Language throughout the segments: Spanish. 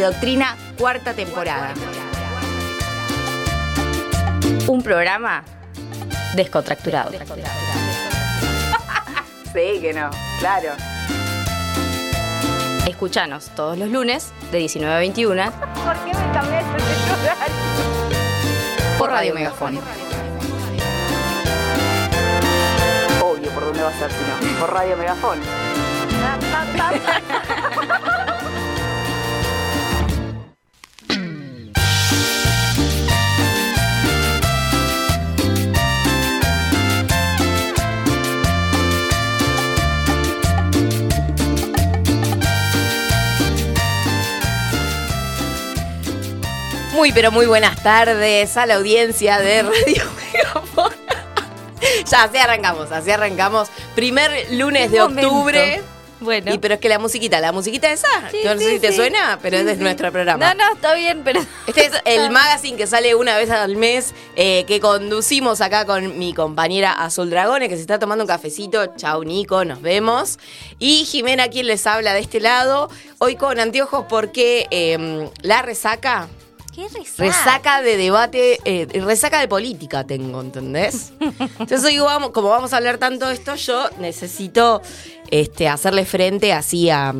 y Doctrina, cuarta temporada. Un programa descontracturado. Sí, que no, claro. Escuchanos todos los lunes de 19 a 21 ¿Por qué me cambiaste de por Radio Megafón. Obvio, ¿por dónde va a ser si no? Por Radio Megafón. Muy, pero muy buenas tardes a la audiencia de Radio ya, así arrancamos, así arrancamos. Primer lunes de octubre. Bueno. Y pero es que la musiquita, la musiquita esa, Sí, yo no sé sí, si te sí. suena, pero es de nuestro programa. No, no, está bien, pero. Este es el magazine que sale una vez al mes, eh, que conducimos acá con mi compañera Azul Dragones, que se está tomando un cafecito. Chau, Nico, nos vemos. Y Jimena, quien les habla de este lado, hoy con anteojos porque eh, la resaca, ¿Qué resaca? resaca de debate, eh, resaca de política tengo, ¿entendés? Entonces vamos, como vamos a hablar tanto de esto, yo necesito este, hacerle frente así a...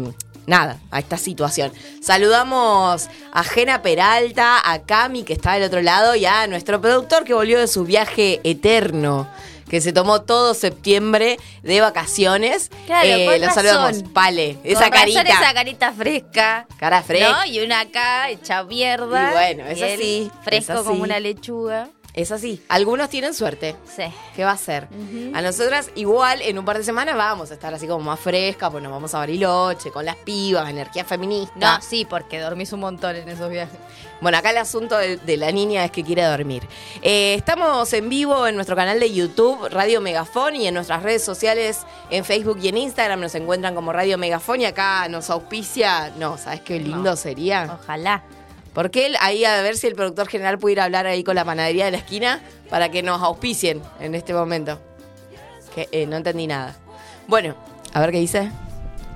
Nada, a esta situación. Saludamos a Jena Peralta, a Cami, que está del otro lado, y a nuestro productor que volvió de su viaje eterno, que se tomó todo septiembre de vacaciones. Claro, Eh, lo saludamos, Pale, esa Con carita. esa carita fresca. Cara fresca. ¿No? Y una acá hecha mierda. Y bueno, es y así, Fresco es así. como una lechuga. Es así. Algunos tienen suerte. Sí. ¿Qué va a ser? A nosotras igual en un par de semanas vamos a estar así como más fresca, pues nos vamos a Bariloche, con las pibas, energía feminista. No, sí, porque dormís un montón en esos viajes. Bueno, acá el asunto de, de la niña es que quiere dormir. Eh, estamos en vivo en nuestro canal de YouTube, Radio Megafón, y en nuestras redes sociales, en Facebook y en Instagram nos encuentran como Radio Megafón y acá nos auspicia. No, ¿sabes qué lindo sería? Ojalá. Porque él, ahí a ver si el productor general pudiera hablar ahí con la panadería de la esquina para que nos auspicien en este momento. Que eh, no entendí nada. Bueno, a ver qué dice.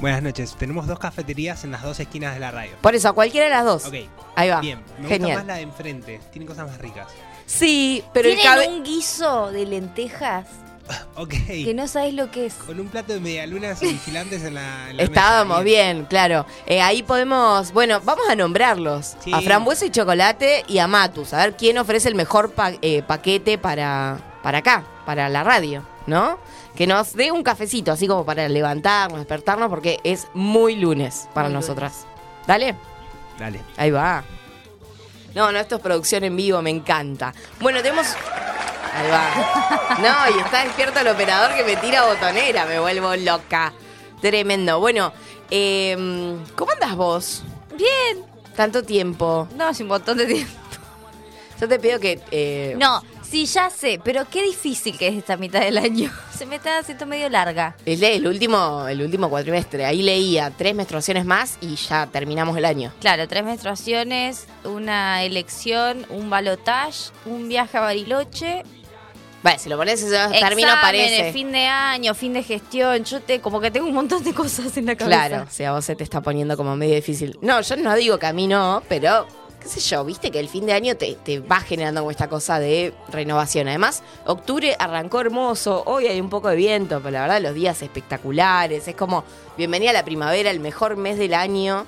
Buenas noches. Tenemos dos cafeterías en las dos esquinas de la radio. Por eso, a cualquiera de las dos. Ok. Ahí va. Bien. Me Genial. gusta más la de enfrente. Tiene cosas más ricas. Sí, pero el Tienen cabe... un guiso de lentejas Ok. que no sabes lo que es. Con un plato de medialunas y vigilantes en la, en la Estábamos mesa. bien, claro. Eh, ahí podemos, bueno, vamos a nombrarlos. Sí. A Frambuesa y Chocolate y a Matus. A ver quién ofrece el mejor pa- eh, paquete para, para acá, para la radio, ¿no? Que nos dé un cafecito, así como para levantarnos, despertarnos, porque es muy lunes para Muy nosotras. Dale, Dale. ahí va. No, no, esto es producción en vivo, me encanta. Bueno, tenemos... Ahí va. No, y está despierto el operador que me tira botonera, me vuelvo loca. Tremendo. Bueno, eh, ¿cómo andas vos? Bien. Tanto tiempo. No, hace un montón de tiempo. Yo te pido que... eh, No, sí, ya sé, pero qué difícil que es esta mitad del año. Se me está haciendo medio larga. Es el último, el último cuatrimestre. Ahí leía tres menstruaciones más y ya terminamos el año. Claro, tres menstruaciones, una elección, un balotage, un viaje a Bariloche. Vale, si lo pones eso termino exámenes, parece. fin de año, fin de gestión. Yo te como que tengo un montón de cosas en la cabeza. Claro, o sea, vos se te está poniendo como medio difícil. No, yo no digo que a mí no, pero qué sé yo, viste que el fin de año te, te va generando como esta cosa de renovación. Además, octubre arrancó hermoso, hoy hay un poco de viento, pero la verdad los días espectaculares. Es como bienvenida a la primavera, el mejor mes del año.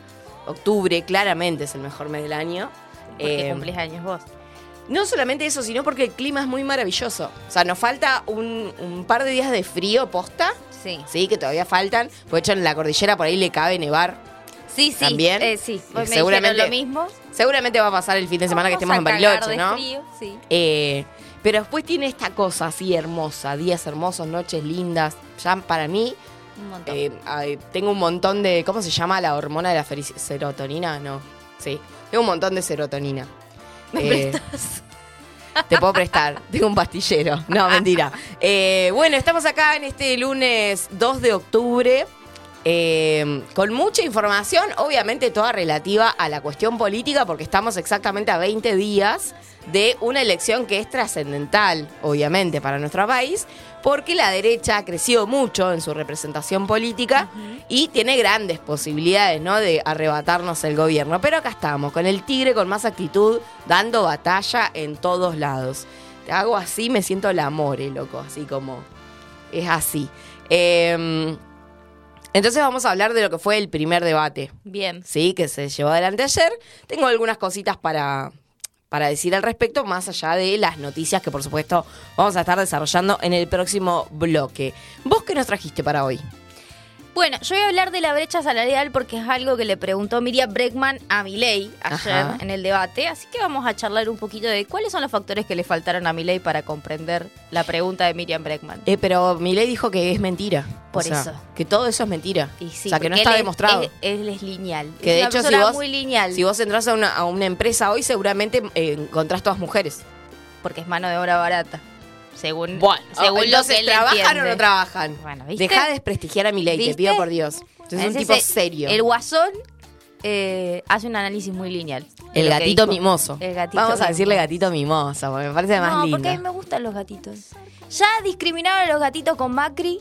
Octubre claramente es el mejor mes del año. Porque Eh, cumplís años vos. No solamente eso, sino porque el clima es muy maravilloso. O sea, nos falta un, un par de días de frío posta. Sí. Sí, que todavía faltan. Por hecho, en la cordillera por ahí le cabe nevar. Sí, sí. También. eh, sí. Me Seguramente- lo mismo. Seguramente va a pasar el fin de semana que estemos en a Bariloche, de ¿no? frío, sí. Eh, pero después tiene esta cosa así hermosa, días hermosos, noches lindas. Ya para mí, Un montón. eh, ay, tengo un montón de. ¿Cómo se llama la hormona de la serotonina? No. Sí. Tengo un montón de serotonina. ¿Me Eh, prestas? Te puedo prestar. Tengo un pastillero. No, mentira. Eh, bueno, estamos acá en este lunes 2 de octubre. eh, con mucha información, obviamente toda relativa a la cuestión política, porque estamos exactamente a 20 días de una elección que es trascendental, obviamente, para nuestro país, porque la derecha ha crecido mucho en su representación política y tiene grandes posibilidades, ¿no? De arrebatarnos el gobierno. Pero acá estamos, con el tigre con más actitud, dando batalla en todos lados. Te hago así, me siento el amor, eh, loco, así como es así. Eh, entonces vamos a hablar de lo que fue el primer debate, Bien. ¿sí? Que se llevó adelante ayer. Tengo algunas cositas para, para decir al respecto, más allá de las noticias que por supuesto vamos a estar desarrollando en el próximo bloque. ¿Vos qué nos trajiste para hoy? Bueno, yo voy a hablar de la brecha salarial porque es algo que le preguntó Miriam Breckman a Milei ayer Ajá. en el debate, así que vamos a charlar un poquito de cuáles son los factores que le faltaron a Milei para comprender la pregunta de Miriam Breckman. Eh, pero Milei dijo que es mentira. Por O sea, eso. Que todo eso es mentira. Y sí, o sea, que no está él es- demostrado. Él, él es lineal. que de es una hecho, si vos, muy lineal. si vos entras a una, a una empresa hoy, seguramente eh, encontrás todas mujeres. porque es mano de obra barata. Según, Bueno, según lo que él ¿trabajan entiende. o no trabajan? Bueno. Deja de desprestigiar a Milei, te ¿Viste? pido por Dios. Es un tipo es- serio. El guasón eh, hace un análisis muy lineal. de El gatito dijo. mimoso. El gatito Vamos a decirle gatito mimoso, porque me parece más no, lindo. porque a mí me gustan los gatitos. Ya discriminaron a los gatitos con Macri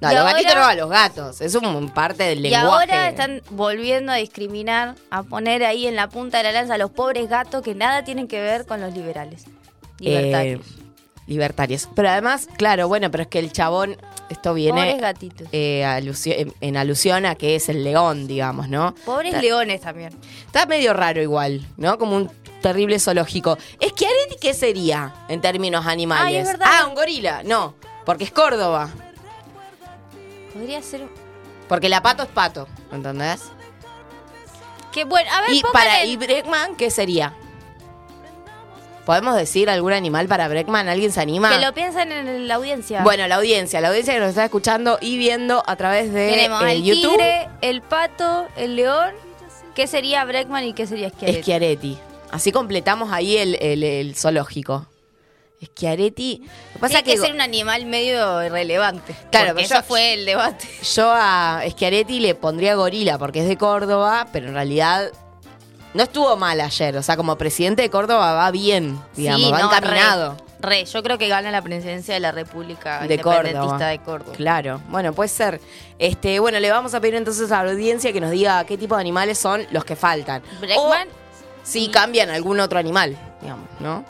No, y los ahora- gatitos no a los gatos. Es un parte del y lenguaje. ahora están volviendo a discriminar, a poner ahí en la punta de la lanza a los pobres gatos que nada tienen que ver con los liberales. Libertarios. Eh, libertarios. Pero además, claro, bueno, pero es que el chabón, esto pobres viene gatitos. eh, alusio- en, en alusión a que es el león, digamos, ¿no? pobres está- leones también. Está medio raro igual, ¿no? Como un terrible zoológico. ¿Schiaretti qué sería en términos animales? Ay, es. Ah, un gorila. No, porque es Córdoba. Podría ser... Porque la pato es pato, ¿entendés? Que bueno, a ver, Y para y Breckman, ¿qué sería? ¿Podemos decir algún animal para Breckman? ¿Alguien se anima? que lo piensen en la audiencia. Bueno, la audiencia, la audiencia que nos está escuchando y viendo a través de Tenemos eh, al YouTube. tigre, el pato, el león. ¿Qué sería Breckman y qué sería Schiaretti? Schiaretti. Así completamos ahí el, el- el zoológico. Schiaretti. Lo que pasa Tiene que, que, ser un animal medio irrelevante. Claro, porque pero eso yo- fue el debate. yo a Schiaretti le pondría gorila porque es de Córdoba, pero en realidad no estuvo mal ayer. O sea, como presidente de Córdoba va bien, digamos, Sí, va no, encaminado. Re, re. yo creo que gana la presidencia de la República de Independentista Córdoba. de Córdoba. Claro, bueno, puede ser. Este, bueno, le vamos a pedir entonces a la audiencia que nos diga qué tipo de animales son los que faltan. Breckman, O si cambian algún otro animal, digamos, ¿no?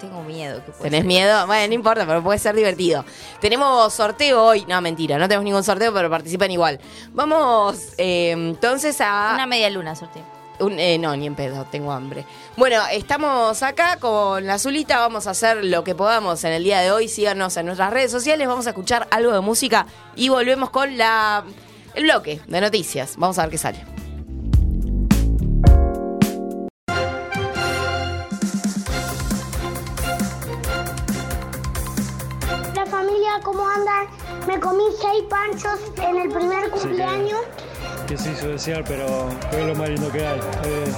Tengo miedo. Que puede ¿Tenés ser. miedo? Bueno, no importa, pero puede ser divertido. Tenemos sorteo hoy. No, mentira, no tenemos ningún sorteo, pero participan igual. Vamos eh, entonces a... Una media luna, sorteo. Un- eh, no, ni en pedo, tengo hambre. Bueno, estamos acá con la Zulita, vamos a hacer lo que podamos en el día de hoy. Síganos en nuestras redes sociales, vamos a escuchar algo de música y volvemos con la el bloque de noticias. Vamos a ver qué sale. ¿Cómo andan? Me comí seis panchos en el primer cumpleaños. que se hizo desear, pero, es lo más lindo que hay. Eh,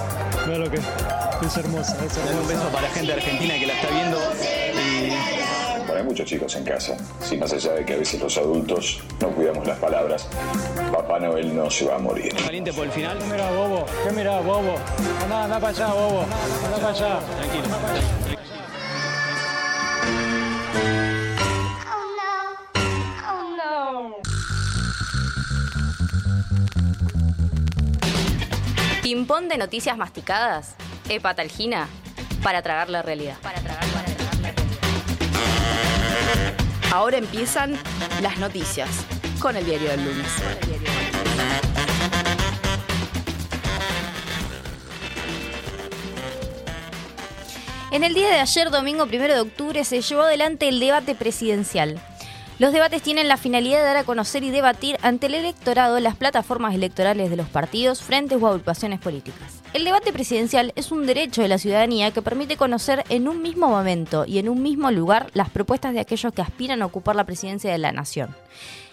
no es lo que es hermosa, es un beso para la gente Argentina que la está viendo. Y Bueno, hay muchos chicos en casa. Si más allá de que a veces los adultos no cuidamos las palabras, Papá Noel no se va a morir. caliente por el final. ¿Qué mirá, bobo? ¿Qué mirá, bobo? Andá, anda para allá, bobo. Anda para allá. Tranquilo. Ping-pong de noticias masticadas. Hepatalgina. Para tragar la realidad. Para tragar, para tragar la realidad. Ahora empiezan las noticias con el diario del lunes. En el día de ayer, domingo 1 de octubre, se llevó adelante el debate presidencial. Los debates tienen la finalidad de dar a conocer y debatir ante el electorado las plataformas electorales de los partidos, frentes o agrupaciones políticas. El debate presidencial es un derecho de la ciudadanía que permite conocer en un mismo momento y en un mismo lugar las propuestas de aquellos que aspiran a ocupar la presidencia de la nación.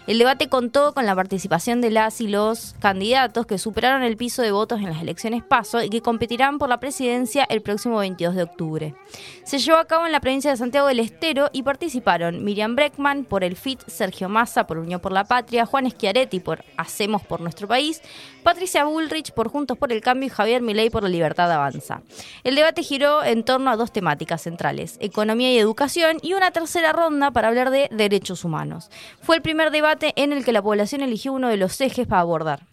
El debate contó con la participación de las y los candidatos que superaron el piso de votos en las elecciones PASO y que competirán por la presidencia el próximo 22 de octubre. Se llevó a cabo en la provincia de Santiago del Estero y participaron Miriam Breckman por el FIT, Sergio Massa por Unión por la Patria, Juan Schiaretti por Hacemos por Nuestro País, Patricia Bullrich por Juntos por el Cambio y Javier Milei por la Libertad Avanza. El debate giró en torno a dos temáticas centrales, economía y educación, y una tercera ronda para hablar de derechos humanos. Fue el primer debate en el que la población eligió uno de los ejes para abordar.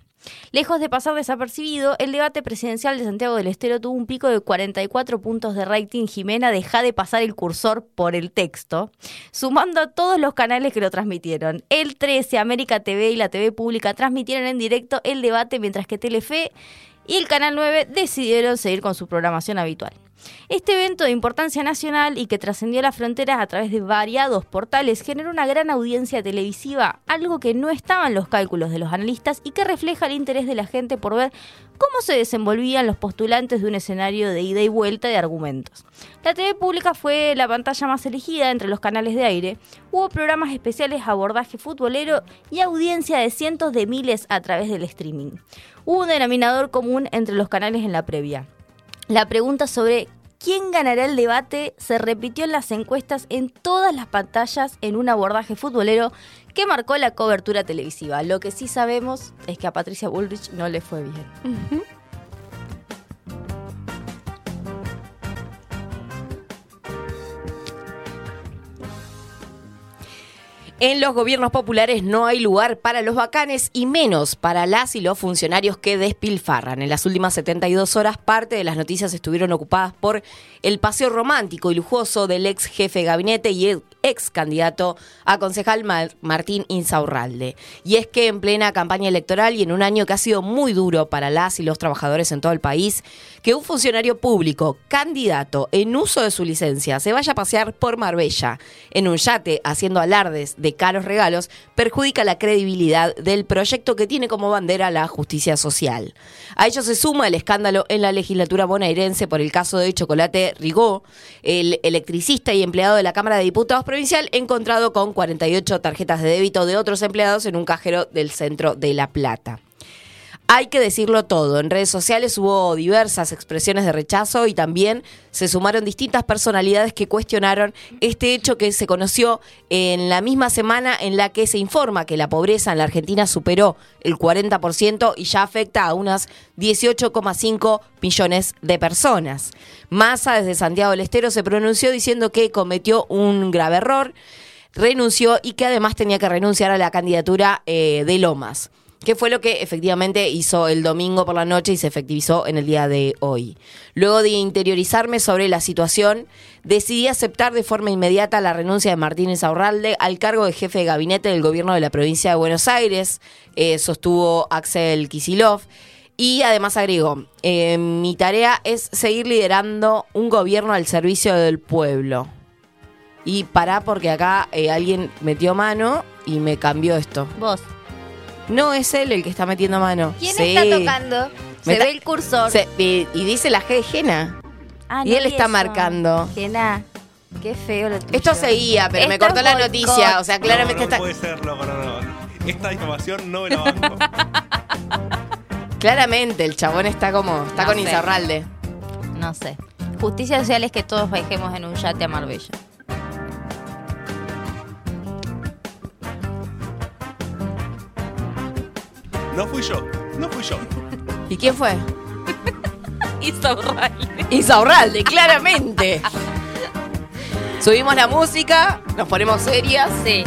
Lejos de pasar desapercibido, el debate presidencial de Santiago del Estero tuvo un pico de 44 puntos de rating. Jimena deja de pasar el cursor por el texto, sumando a todos los canales que lo transmitieron. El 13, América TV y la TV Pública transmitieron en directo el debate, mientras que Telefe y el Canal 9 decidieron seguir con su programación habitual. Este evento de importancia nacional y que trascendió las fronteras a través de variados portales generó una gran audiencia televisiva, algo que no estaba en los cálculos de los analistas y que refleja el interés de la gente por ver cómo se desenvolvían los postulantes de un escenario de ida y vuelta de argumentos. La TV pública fue la pantalla más elegida entre los canales de aire. Hubo programas especiales, abordaje futbolero y audiencia de cientos de miles a través del streaming. Hubo un denominador común entre los canales en la previa. La pregunta sobre quién ganará el debate se repitió en las encuestas en todas las pantallas en un abordaje futbolero que marcó la cobertura televisiva. Lo que sí sabemos es que a Patricia Bullrich no le fue bien. En los gobiernos populares no hay lugar para los bacanes y menos para las y los funcionarios que despilfarran. En las últimas 72 horas, parte de las noticias estuvieron ocupadas por el paseo romántico y lujoso del ex jefe de gabinete y el ex candidato a concejal Martín Insaurralde. Y es que en plena campaña electoral y en un año que ha sido muy duro para las y los trabajadores en todo el país, que un funcionario público, candidato en uso de su licencia, se vaya a pasear por Marbella en un yate haciendo alardes de caros regalos, perjudica la credibilidad del proyecto que tiene como bandera la justicia social. A ello se suma el escándalo en la legislatura bonaerense por el caso de Chocolate Rigó, el electricista y empleado de la Cámara de Diputados provincial encontrado con 48 tarjetas de débito de otros empleados en un cajero del centro de La Plata. Hay que decirlo todo. En redes sociales hubo diversas expresiones de rechazo y también se sumaron distintas personalidades que cuestionaron este hecho que se conoció en la misma semana en la que se informa que la pobreza en la Argentina superó el 40% y ya afecta a unas 18,5 millones de personas. Massa desde Santiago del Estero se pronunció diciendo que cometió un grave error, renunció y que además tenía que renunciar a la candidatura eh, de Lomas que fue lo que efectivamente hizo el domingo por la noche y se efectivizó en el día de hoy. Luego de interiorizarme sobre la situación, decidí aceptar de forma inmediata la renuncia de Martínez Aurralde al cargo de jefe de gabinete del gobierno de la provincia de Buenos Aires, eh, sostuvo Axel Kisilov. Y además agregó, eh, mi tarea es seguir liderando un gobierno al servicio del pueblo. Y pará porque acá eh, alguien metió mano y me cambió esto. Vos. No es él el que está metiendo mano. ¿Quién Sí. está tocando? Se ve el cursor. Se- y, y dice la G de Jena. Ah, y no él está eso. marcando. Jena, qué feo lo tuyo. Esto seguía, pero me cortó la noticia. O sea, claramente no, no está. puede ser, no. Esta información no me la banco. Claramente el chabón está como. Está No con sé. No sé. Justicia social es que todos viajemos en un yate a Marbella. No fui yo, no fui yo. ¿Y quién fue? Insaurralde. Insaurralde, claramente. Subimos la música, nos ponemos serias. Sí.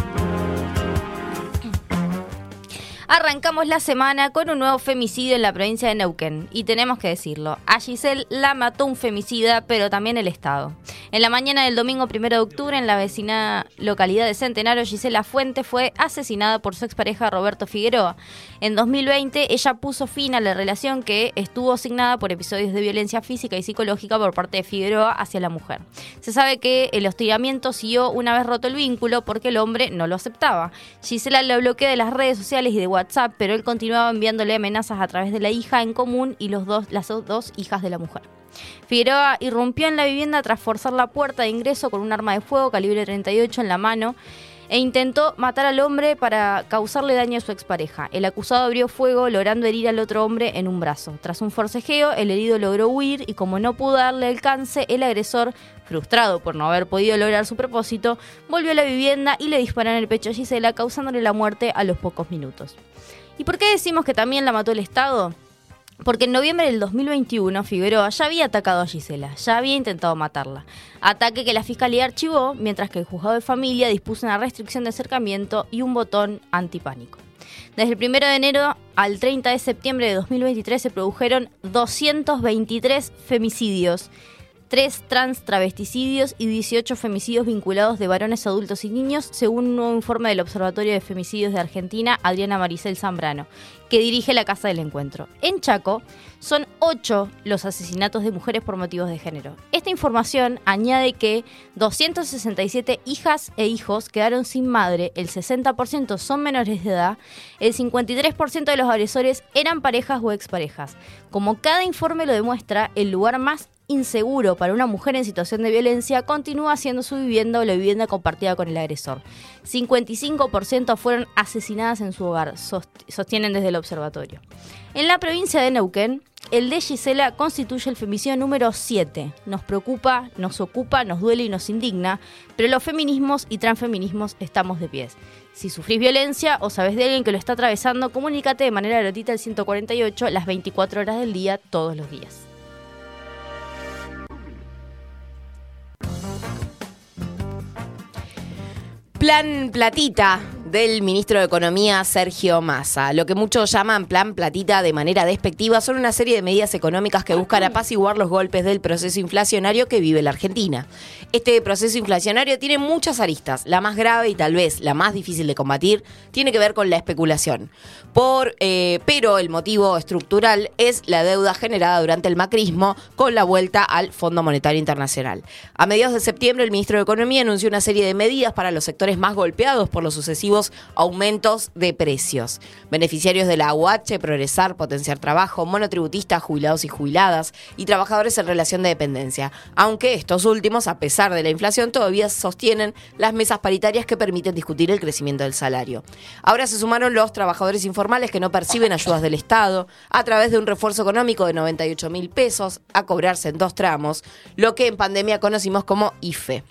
Arrancamos la semana con un nuevo femicidio en la provincia de Neuquén. Y tenemos que decirlo, a Giselle la mató un femicida, pero también el Estado. En la mañana del domingo 1 de octubre, en la vecina localidad de Centenario, Gisela Fuente fue asesinada por su expareja Roberto Figueroa. En 2020, ella puso fin a la relación que estuvo asignada por episodios de violencia física y psicológica por parte de Figueroa hacia la mujer. Se sabe que el hostigamiento siguió una vez roto el vínculo porque el hombre no lo aceptaba. Gisela lo bloqueó de las redes sociales y de WhatsApp, pero él continuaba enviándole amenazas a través de la hija en común y los dos, las dos hijas de la mujer. Figueroa irrumpió en la vivienda tras forzar la puerta de ingreso con un arma de fuego calibre 38 en la mano e intentó matar al hombre para causarle daño a su expareja. El acusado abrió fuego logrando herir al otro hombre en un brazo. Tras un forcejeo, el herido logró huir y como no pudo darle alcance, el agresor, frustrado por no haber podido lograr su propósito, volvió a la vivienda y le disparó en el pecho a Gisela, causándole la muerte a los pocos minutos. ¿Y por qué decimos que también la mató el Estado? Porque en noviembre del 2021 Figueroa ya había atacado a Gisela, ya había intentado matarla. Ataque que la fiscalía archivó, mientras que el juzgado de familia dispuso una restricción de acercamiento y un botón antipánico. Desde el 1 de enero al 30 de septiembre de 2023 se produjeron 223 femicidios, 3 trans travesticidios y 18 femicidios vinculados de varones adultos y niños, según un nuevo informe del Observatorio de Femicidios de Argentina, Adriana Maricel Zambrano, que dirige la Casa del Encuentro. En Chaco son 8 los asesinatos de mujeres por motivos de género. Esta información añade que 267 hijas e hijos quedaron sin madre, el 60% son menores de edad, el 53% de los agresores eran parejas o exparejas. Como cada informe lo demuestra, el lugar más inseguro para una mujer en situación de violencia continúa siendo su vivienda o la vivienda compartida con el agresor. 55% fueron asesinadas en su hogar, sostienen desde el observatorio. En la provincia de Neuquén, el de Gisela constituye el femicidio número 7. Nos preocupa, nos ocupa, nos duele y nos indigna, pero los feminismos y transfeminismos estamos de pies. Si sufrís violencia o sabes de alguien que lo está atravesando, comunícate de manera gratuita al 148 las 24 horas del día, todos los días. Plan Platita del ministro de Economía Sergio Massa. Lo que muchos llaman plan platita de manera despectiva son una serie de medidas económicas que buscan apaciguar los golpes del proceso inflacionario que vive la Argentina. Este proceso inflacionario tiene muchas aristas. La más grave y tal vez la más difícil de combatir tiene que ver con la especulación. Por, eh, pero el motivo estructural es la deuda generada durante el macrismo con la vuelta al Fondo Monetario Internacional. A mediados de septiembre el ministro de Economía anunció una serie de medidas para los sectores más golpeados por los sucesivos aumentos de precios. Beneficiarios de la UH, Progresar, Potenciar Trabajo, monotributistas, jubilados y jubiladas y trabajadores en relación de dependencia. Aunque estos últimos, a pesar de la inflación, todavía sostienen las mesas paritarias que permiten discutir el crecimiento del salario. Ahora se sumaron los trabajadores informales que no perciben ayudas del Estado a través de un refuerzo económico de 98 mil pesos a cobrarse en dos tramos, lo que en pandemia conocimos como IFE.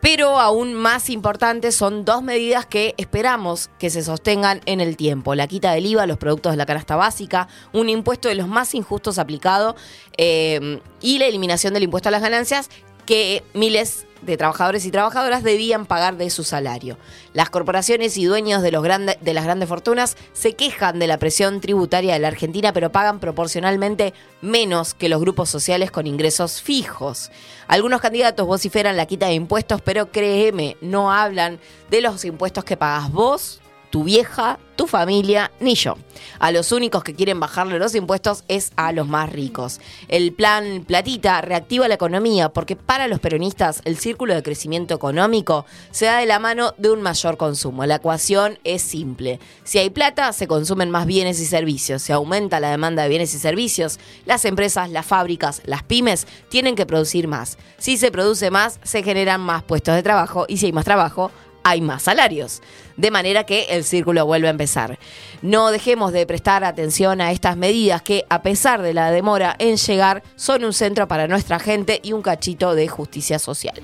Pero aún más importantes son dos medidas que esperamos que se sostengan en el tiempo. La quita del IVA los productos de la canasta básica, un impuesto de los más injustos aplicado eh, y la eliminación del impuesto a las ganancias que miles de trabajadores y trabajadoras debían pagar de su salario. Las corporaciones y dueños de, los de las grandes fortunas se quejan de la presión tributaria de la Argentina, pero pagan proporcionalmente menos que los grupos sociales con ingresos fijos. Algunos candidatos vociferan la quita de impuestos, pero créeme, no hablan de los impuestos que pagas vos tu vieja, tu familia, ni yo. A los únicos que quieren bajarle los impuestos es a los más ricos. El plan Platita reactiva la economía porque para los peronistas el círculo de crecimiento económico se da de la mano de un mayor consumo. La ecuación es simple. Si hay plata, se consumen más bienes y servicios. Se aumenta la demanda de bienes y servicios. Las empresas, las fábricas, las pymes tienen que producir más. Si se produce más, se generan más puestos de trabajo y si hay más trabajo, hay más salarios. De manera que el círculo vuelve a empezar. No dejemos de prestar atención a estas medidas que, a pesar de la demora en llegar, son un centro para nuestra gente y un cachito de justicia social.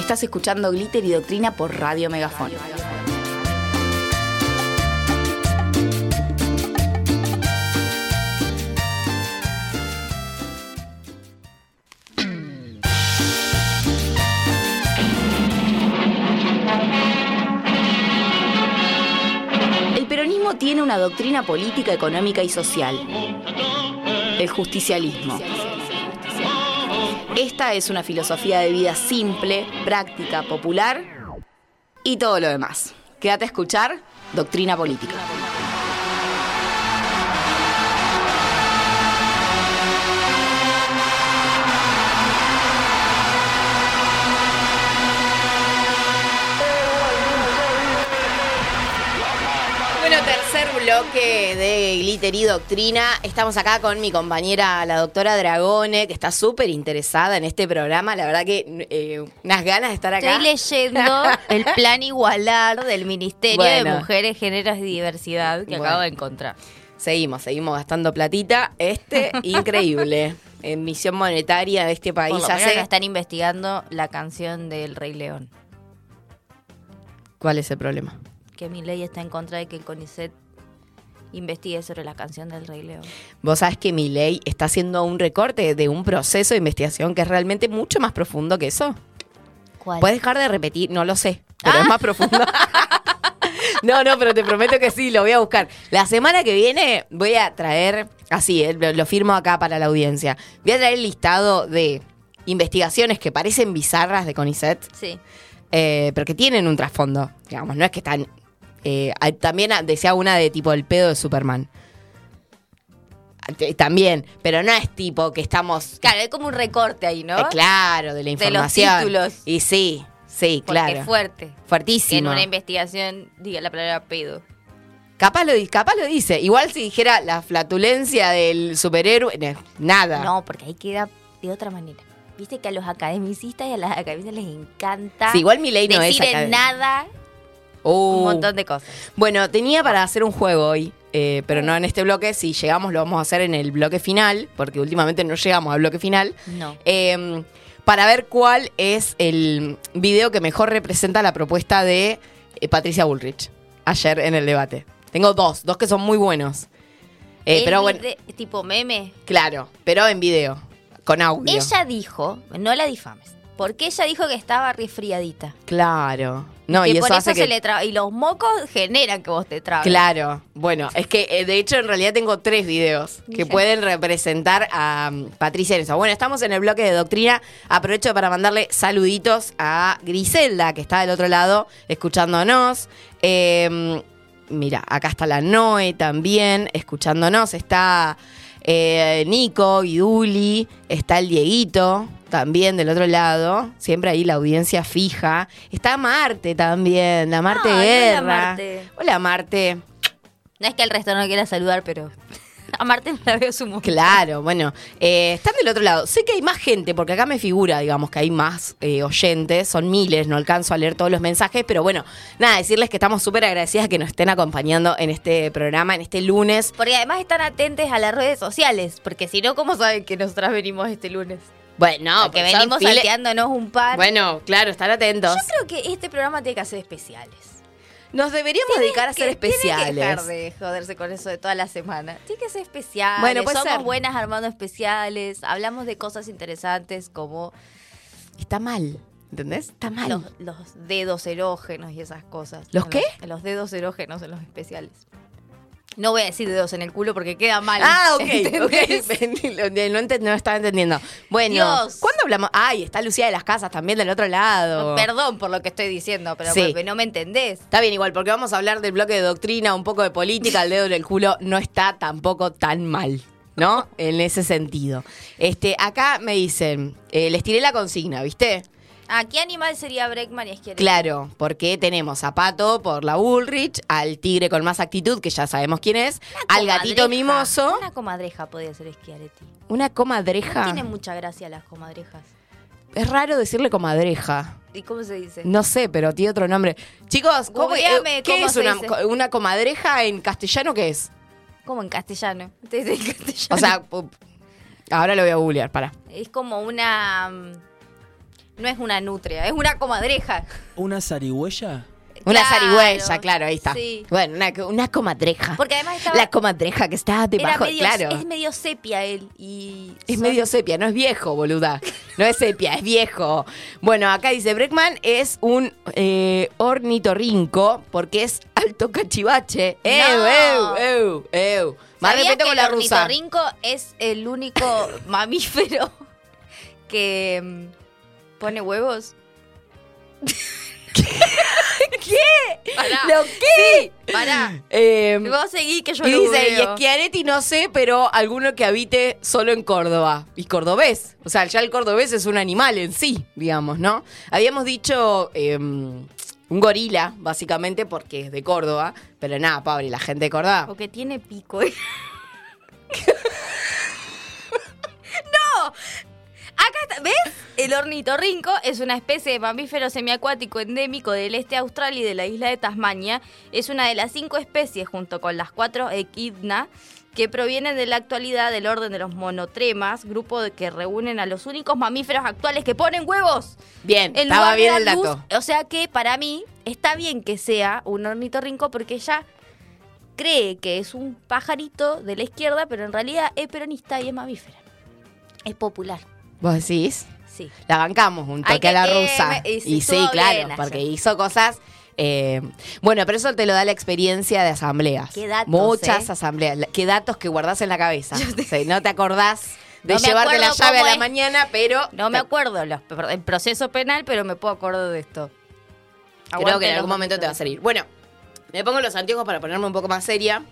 Estás escuchando Glitter y Doctrina por Radio Megafón. Tiene una doctrina política, económica y social. El justicialismo. Esta es una filosofía de vida simple, práctica, popular y todo lo demás. Quédate a escuchar Doctrina Política. Bloque de Glitter y Doctrina. Estamos acá con mi compañera, la doctora Dragone, que está súper interesada en este programa. La verdad que eh, unas ganas de estar acá. Estoy leyendo el plan igualar del Ministerio de Mujeres, Géneros y Diversidad que acabo de encontrar. Seguimos, seguimos gastando platita. Este, increíble. Emisión monetaria de este país. ya se... están investigando la canción del Rey León. ¿Cuál es el problema? Que mi ley está en contra de que el CONICET investigue sobre la canción del Rey León. Vos sabés que mi ley está haciendo un recorte de un proceso de investigación que es realmente mucho más profundo que eso. ¿Cuál? Puedes dejar de repetir, no lo sé, pero Ah. es más profundo. no, no, pero te prometo que sí, lo voy a buscar. La semana que viene voy a traer, así, eh, lo, lo firmo acá para la audiencia, voy a traer el listado de investigaciones que parecen bizarras de CONICET, Sí. eh, pero que tienen un trasfondo, digamos, no es que están... eh, hay- también decía una de tipo el pedo de Superman. Eh, También, pero no es tipo que estamos Claro, hay como un recorte ahí, ¿no? eh, claro, de la los información. títulos. Y sí, sí, Porque claro. es fuerte. Que en Fuertísimo. una investigación diga la palabra pedo. Capaz lo, capaz lo dice. Igual si dijera la flatulencia del superhéroe, nada. No, porque ahí queda de otra manera. Viste que a los academicistas y a las académicas les encanta Sí, igual mi ley no es decir académica. nada Uh. un montón de cosas. Bueno, tenía para hacer un juego hoy, eh, pero no en este bloque. Si llegamos, lo vamos a hacer en el bloque final, porque últimamente no llegamos al bloque final. No. Eh, para ver cuál es el video que mejor representa la propuesta de eh, Patricia Bullrich ayer en el debate. Tengo dos, dos que son muy buenos. Eh, pero bueno, tipo meme. claro, pero en video, con audio. Ella dijo, no la difames, porque ella dijo que estaba resfriadita. Claro. No, que y por eso hace se que... le traba. Y los mocos generan que vos te trabes. Claro, bueno, es que eh, de hecho en realidad tengo tres videos que pueden representar a um, Patricia en eso. Bueno, estamos en el bloque de doctrina. Aprovecho para mandarle saluditos a Griselda, que está del otro lado escuchándonos. Eh, mira, acá está la Noe también escuchándonos. Está eh, Nico, Iduli, está el Dieguito también del otro lado. Siempre ahí la audiencia fija. Está Marte también, la Marte Ay, hola. Marte. Hola Marte. No es que el resto no quiera saludar, pero a Martín la veo su mujer. Claro, bueno, eh, están del otro lado. Sé que hay más gente, porque acá me figura, digamos, que hay más eh, oyentes, son miles, no alcanzo a leer todos los mensajes, pero bueno, nada, decirles que estamos súper agradecidas que nos estén acompañando en este programa, en este lunes. Porque además están atentos a las redes sociales, porque si no, ¿cómo saben que nosotras venimos este lunes? Bueno, Porque pues venimos salteándonos un par. Bueno, claro, están atentos. Yo creo que este programa tiene que hacer especiales. Nos deberíamos dedicar a Que- hacer Tiene que especiales. dejar de joderse con eso de toda la semana. Tiene que ser especiales. Bueno, puede Somos ser. buenas armando especiales. Hablamos de cosas interesantes como Está mal, ¿entendés? Está mal. los, los dedos erógenos y esas cosas. ¿Los En qué? Los dedos erógenos en los especiales. No voy a decir dedos en el culo porque queda mal. Ah, ok, ¿entendés? ok. no, ent- no estaba entendiendo. Bueno, Dios. ¿cuándo hablamos? Ay, está Lucía de las Casas también del otro lado. Perdón por lo que estoy diciendo, pero Sí. no me entendés. Está bien igual, porque vamos a hablar del bloque de doctrina, un poco de política, el dedo en el culo no está tampoco tan mal, ¿no? En ese sentido. Este, acá me dicen, eh, les tiré la consigna, ¿viste? ¿A qué animal sería Breckman y Schiaretti? Claro, porque tenemos a Pato por la Bullrich, al tigre con más actitud, que ya sabemos quién es, al gatito mimoso, Una comadreja podría ser Schiaretti. una No comadreja. tiene mucha gracia las comadrejas. Es raro decirle comadreja. ¿Y cómo se dice? No sé, pero tiene otro nombre. Chicos, ¿cómo, Googleame eh, ¿qué cómo es se una, dice. co- una comadreja en castellano? ¿Qué es? ¿Cómo en castellano? Te dice en castellano. O sea, ahora lo voy a googlear, para. es como una. No es una nutria, es una comadreja. ¿Una zarigüeya? Una Claro, zarigüeya, claro, ahí está. sí. Bueno, una, una comadreja. Porque además estaba. La comadreja que está debajo, medio, claro. Es medio sepia él. Y Es son- medio sepia, no es viejo, boluda. No es sepia, es viejo. Bueno, acá dice, Breckman es un eh, ornitorrinco porque es alto cachivache. ¡Ew, No. ew, ew, ew! Más ¿Sabías respeto que con la el rusa. ornitorrinco es el único mamífero que mm, pone huevos? ¿Qué? Pará. ¿Lo qué? Sí, pará. Eh, Vos seguí que yo y lo dice, y googleo. Schiaretti no sé, pero alguno que habite solo en Córdoba. Y cordobés. O sea, ya el cordobés es un animal en sí, digamos, ¿no? Habíamos dicho eh, un gorila, básicamente, porque es de Córdoba. Pero nada, pobre, la gente de Córdoba. Porque tiene pico. ¿eh? ¡No! Acá está, ¿ves? El ornitorrinco es una especie de mamífero semiacuático endémico del este de Australia y de la isla de Tasmania. Es una de las cinco especies, junto con las cuatro equidna, que provienen de la actualidad del orden de los monotremas, grupo de que reúnen a los únicos mamíferos actuales que ponen huevos. Bien, En estaba bien el luz. dato. O sea que para mí está bien que sea un ornitorrinco porque ella cree que es un pajarito de la izquierda, pero en realidad es peronista y es mamífera. Es popular. ¿Vos decís? Sí. La bancamos un toque a la rusa. eh, me- y sí, y sí, estuvo claro, bien porque ayer. hizo cosas. eh, bueno, pero eso te lo da la experiencia de asambleas. Qué datos, Muchas eh. asambleas. Qué datos que guardás en la cabeza. No te acordás de No llevarte la llave a la es. mañana, pero. No me acuerdo los- el proceso penal, pero me puedo acordar de esto. Creo que en algún momento te va a salir. Bueno, me pongo los anteojos para ponerme un poco más seria. No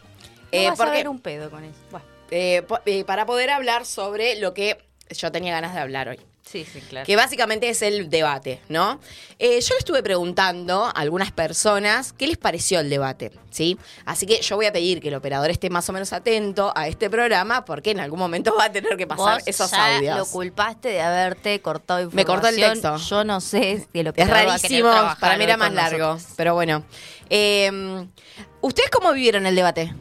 eh, vas a ver un pedo con eso. Bueno, eh, para poder hablar sobre lo que yo tenía ganas de hablar hoy. sí, sí, claro. Que básicamente es el debate, ¿no? Eh, yo le estuve preguntando a algunas personas qué les pareció el debate, ¿sí? Así que yo voy a pedir que el operador esté más o menos atento a este programa porque en algún momento va a tener que pasar Vos esos ya audios. lo culpaste de haberte cortado información. Me cortó el texto. Yo no sé si el Es operador va a querer rarísimo, para mí era más largo, nosotros. pero bueno. Eh, ¿Ustedes cómo vivieron el debate?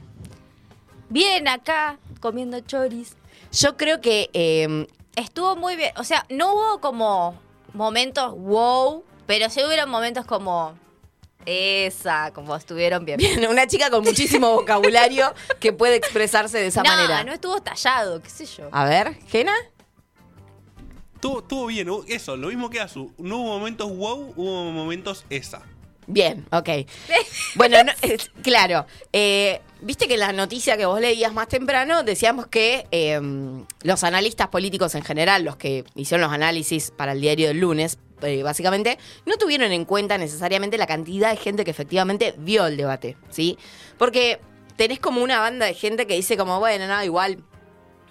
Bien acá, comiendo choris. Yo creo que eh, Estuvo muy bien. O sea, no hubo como momentos wow, pero sí hubieron momentos como esa, como estuvieron bien. bien, una chica con muchísimo vocabulario que puede expresarse de esa no, manera. no estuvo tallado, qué sé yo. A ver, ¿Gena? Estuvo, estuvo bien, eso, lo mismo que Azu. No hubo momentos wow, hubo momentos esa. Bien, ok. Bueno, no, eh, claro. eh, Viste que en la noticia que vos leías más temprano decíamos que eh, los analistas políticos en general, los que hicieron los análisis para el diario del lunes, eh, básicamente, no tuvieron en cuenta necesariamente la cantidad de gente que efectivamente vio el debate, ¿sí? Porque tenés como una banda de gente que dice como, bueno, no, igual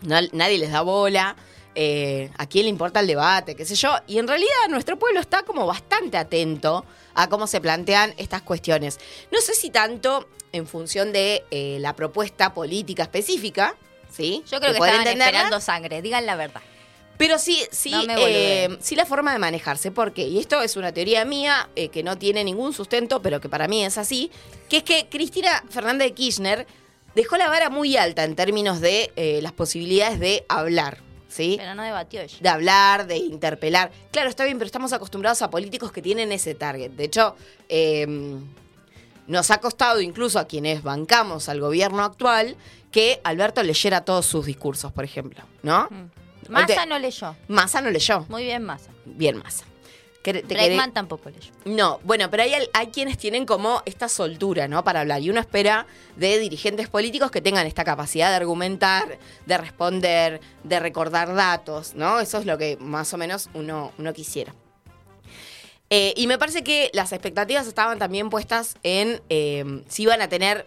no- nadie les da bola, eh, a quién le importa el debate, qué sé yo. Y en realidad nuestro pueblo está como bastante atento a cómo se plantean estas cuestiones. No sé si tanto en función de eh, la propuesta política específica, ¿sí? Yo creo que poder estaban esperando sangre, digan la verdad. Pero sí, sí, No eh, sí la forma de manejarse. Porque, y esto es una teoría mía eh, que no tiene ningún sustento, pero que para mí es así, que es que Cristina Fernández de Kirchner dejó la vara muy alta en términos de eh, las posibilidades de hablar, ¿sí? Pero no debatió ella. de hablar, de interpelar. Claro, está bien, pero estamos acostumbrados a políticos que tienen ese target. De hecho, eh, nos ha costado incluso a quienes bancamos al gobierno actual que Alberto leyera todos sus discursos, por ejemplo, ¿no? Massa Te- no leyó. Massa no leyó. Muy bien, Massa. Bien, Massa. ¿Queré- te tampoco leyó. no, bueno, pero hay, hay quienes tienen como esta soltura, ¿no? Para hablar. Y uno espera de dirigentes políticos que tengan esta capacidad de argumentar, de responder, de recordar datos, ¿no? Eso es lo que más o menos uno, uno quisiera. Eh, y me parece que las expectativas estaban también puestas en eh, si iban a tener,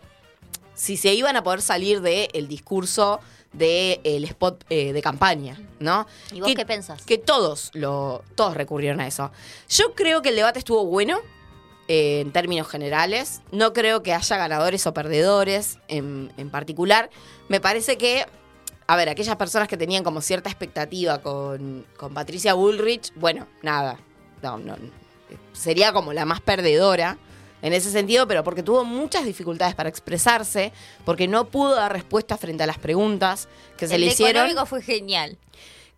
si se iban a poder salir del discurso del spot eh, de campaña, ¿no? ¿Y vos Que- qué pensás? que todos lo todos recurrieron a eso. Yo creo que el debate estuvo bueno eh, en términos generales. No creo que haya ganadores o perdedores en, en particular. Me parece que, a ver, aquellas personas que tenían como cierta expectativa con, con Patricia Bullrich, bueno, nada. No, no, sería como la más perdedora en ese sentido, pero porque tuvo muchas dificultades para expresarse, porque no pudo dar respuesta frente a las preguntas que se el le hicieron. económico fue genial.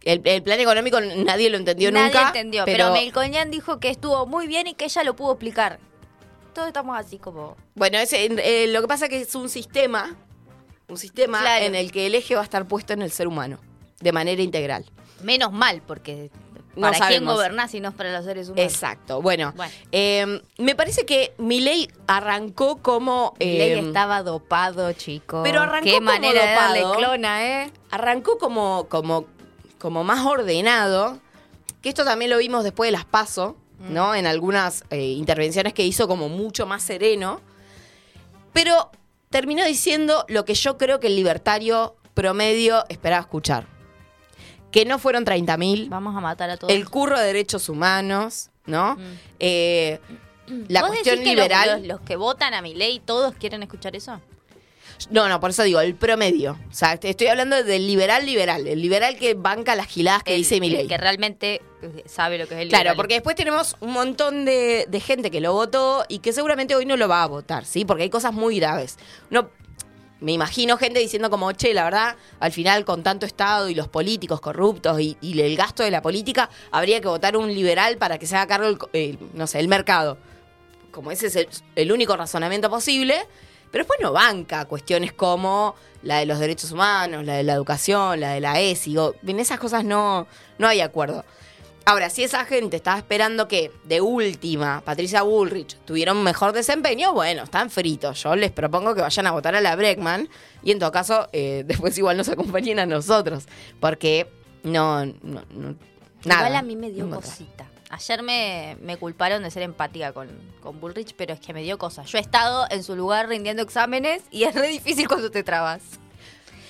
El, el plan económico nadie lo entendió Nadie nunca. entendió, pero, Melconian dijo que estuvo muy bien y que ella lo pudo explicar. Todos estamos así como... Bueno, ese, eh, lo que pasa es que es un sistema, un sistema Claro. en el que el eje va a estar puesto en el ser humano, de manera integral. Menos mal, porque No ¿para quién gobernás si no es para los seres humanos? Exacto. Bueno, Bueno. eh, me parece que Milei arrancó como... Milei eh, estaba dopado, chico. pero arrancó Qué como manera de darle dopado. clona, ¿eh? arrancó como, como, como más ordenado, que esto también lo vimos después de las PASO, Mm. ¿no? En algunas eh, intervenciones que hizo como mucho más sereno, pero terminó diciendo lo que yo creo que el libertario promedio esperaba escuchar. Que no fueron 30.000, Vamos a matar a todos. el curro de derechos humanos, ¿no? Mm. Eh, la ¿Vos cuestión decís que los- liberal... los, los que votan a mi ley, todos quieren escuchar eso? No, no, por eso digo, el promedio. O sea, estoy hablando del liberal liberal, el liberal que banca las giladas que El- dice el Milei. que realmente eh, sabe lo que es el Claro, porque después tenemos un montón de, de gente que lo votó y que seguramente hoy no lo va a votar, ¿sí? Porque hay cosas muy graves. No, me imagino gente diciendo como, che, la verdad, al final con tanto Estado y los políticos corruptos y, el gasto de la política, habría que votar un liberal para que se haga cargo, el, no sé, el mercado. Como ese es el, único razonamiento posible. Pero después no banca cuestiones como la de los derechos humanos, la de la educación, la de la ESI. En esas cosas no, no hay acuerdo. Ahora, si esa gente estaba esperando que de última Patricia Bullrich tuviera un mejor desempeño, bueno, están fritos. Yo les propongo que vayan a votar a la Breckman y en todo caso eh, después igual nos acompañen a nosotros. Porque no, no, no- nada. Igual a mí me dio No cosita. Ayer me, me culparon de ser empática con, con Bullrich, pero es que me dio cosas. Yo he estado en su lugar rindiendo exámenes y es re difícil cuando te trabas.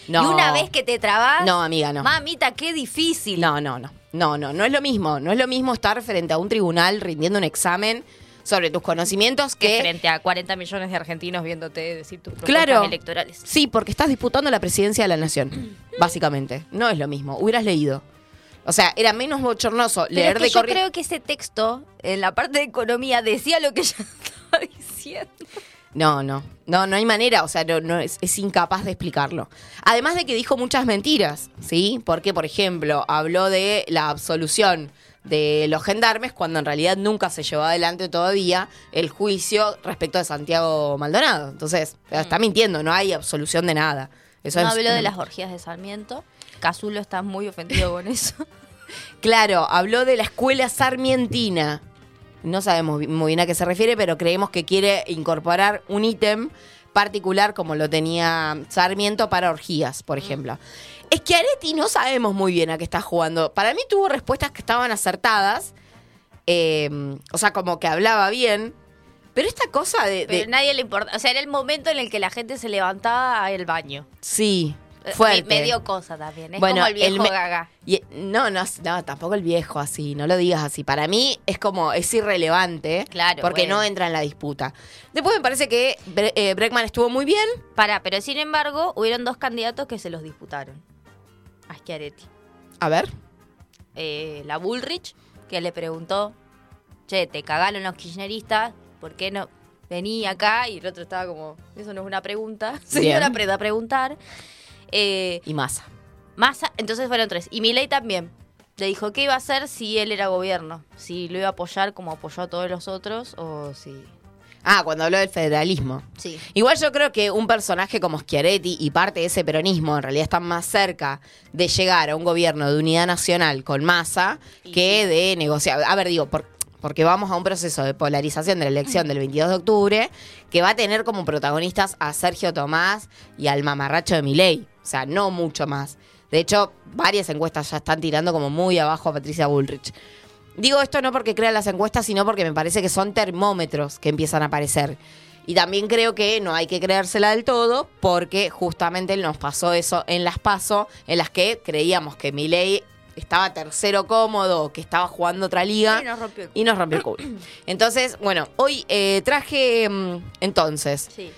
No. Y una vez que te trabas, No, amiga, no. mamita, qué difícil. No, no, no. No, no, no es lo mismo. No es lo mismo estar frente a un tribunal rindiendo un examen sobre tus conocimientos que frente a 40 millones de argentinos viéndote decir tus propuestas Claro. electorales. Sí, porque estás disputando la presidencia de la nación, básicamente. No es lo mismo. Hubieras leído. O sea, era menos bochornoso Pero leer es que de yo creo que ese texto, en la parte de economía, decía lo que yo estaba diciendo. No, no. No, no hay manera. O sea, no, no, es, es incapaz de explicarlo. Además de que dijo muchas mentiras, ¿sí? Porque, por ejemplo, habló de la absolución de los gendarmes cuando en realidad nunca se llevó adelante todavía el juicio respecto de Santiago Maldonado. Entonces, está mintiendo, no hay absolución de nada. Eso Mm. no es- habló de las orgías de Sarmiento. Cazulo está muy ofendido con eso. Claro, habló de la escuela sarmientina. No sabemos muy bien a qué se refiere, pero creemos que quiere incorporar un ítem particular como lo tenía Sarmiento para orgías, por ejemplo. Es que Areti no sabemos muy bien a qué está jugando. Para mí tuvo respuestas que estaban acertadas. eh, o sea, como que hablaba bien. Pero esta cosa de... de- Pero nadie le importa. O sea, era el momento en el que la gente se levantaba al baño. sí, fuerte. Me, me dio cosa también. Es Bueno, como el viejo gaga. Y- no, no, no, tampoco el viejo así, no lo digas así. Para mí es como, es irrelevante. Claro, Porque bueno. no entra en la disputa. Después me parece que Bre- eh, Breckman estuvo muy bien. Para, pero sin embargo, hubieron dos candidatos que se los disputaron. A Schiaretti. A ver. Eh, la Bullrich, que le preguntó, che, te cagaron los kirchneristas, ¿por qué no vení acá? Y el otro estaba como, eso no es una pregunta. Señora, Bien. aprenda a preguntar. Eh, Y Massa. Massa, entonces fueron tres. Y Milei también. Le dijo qué iba a hacer si él era gobierno. Si lo iba a apoyar como apoyó a todos los otros o si... Ah, cuando habló del federalismo. Sí. Igual yo creo que un personaje como Schiaretti y parte de ese peronismo en realidad están más cerca de llegar a un gobierno de unidad nacional con masa que de negociar. A ver, digo, por- porque vamos a un proceso de polarización de la elección del 22 de octubre que va a tener como protagonistas a Sergio Tomás y al mamarracho de Milei. O sea, no mucho más. De hecho, varias encuestas ya están tirando como muy abajo a Patricia Bullrich. Digo esto no porque crea las encuestas, sino porque me parece que son termómetros que empiezan a aparecer. Y también creo que no hay que creérsela del todo, porque justamente nos pasó eso en las PASO, en las que creíamos que Milei estaba tercero cómodo, que estaba jugando otra liga. Y nos rompió el culo. Y nos rompió el culo. Entonces, bueno, hoy eh, traje mm, entonces Sí.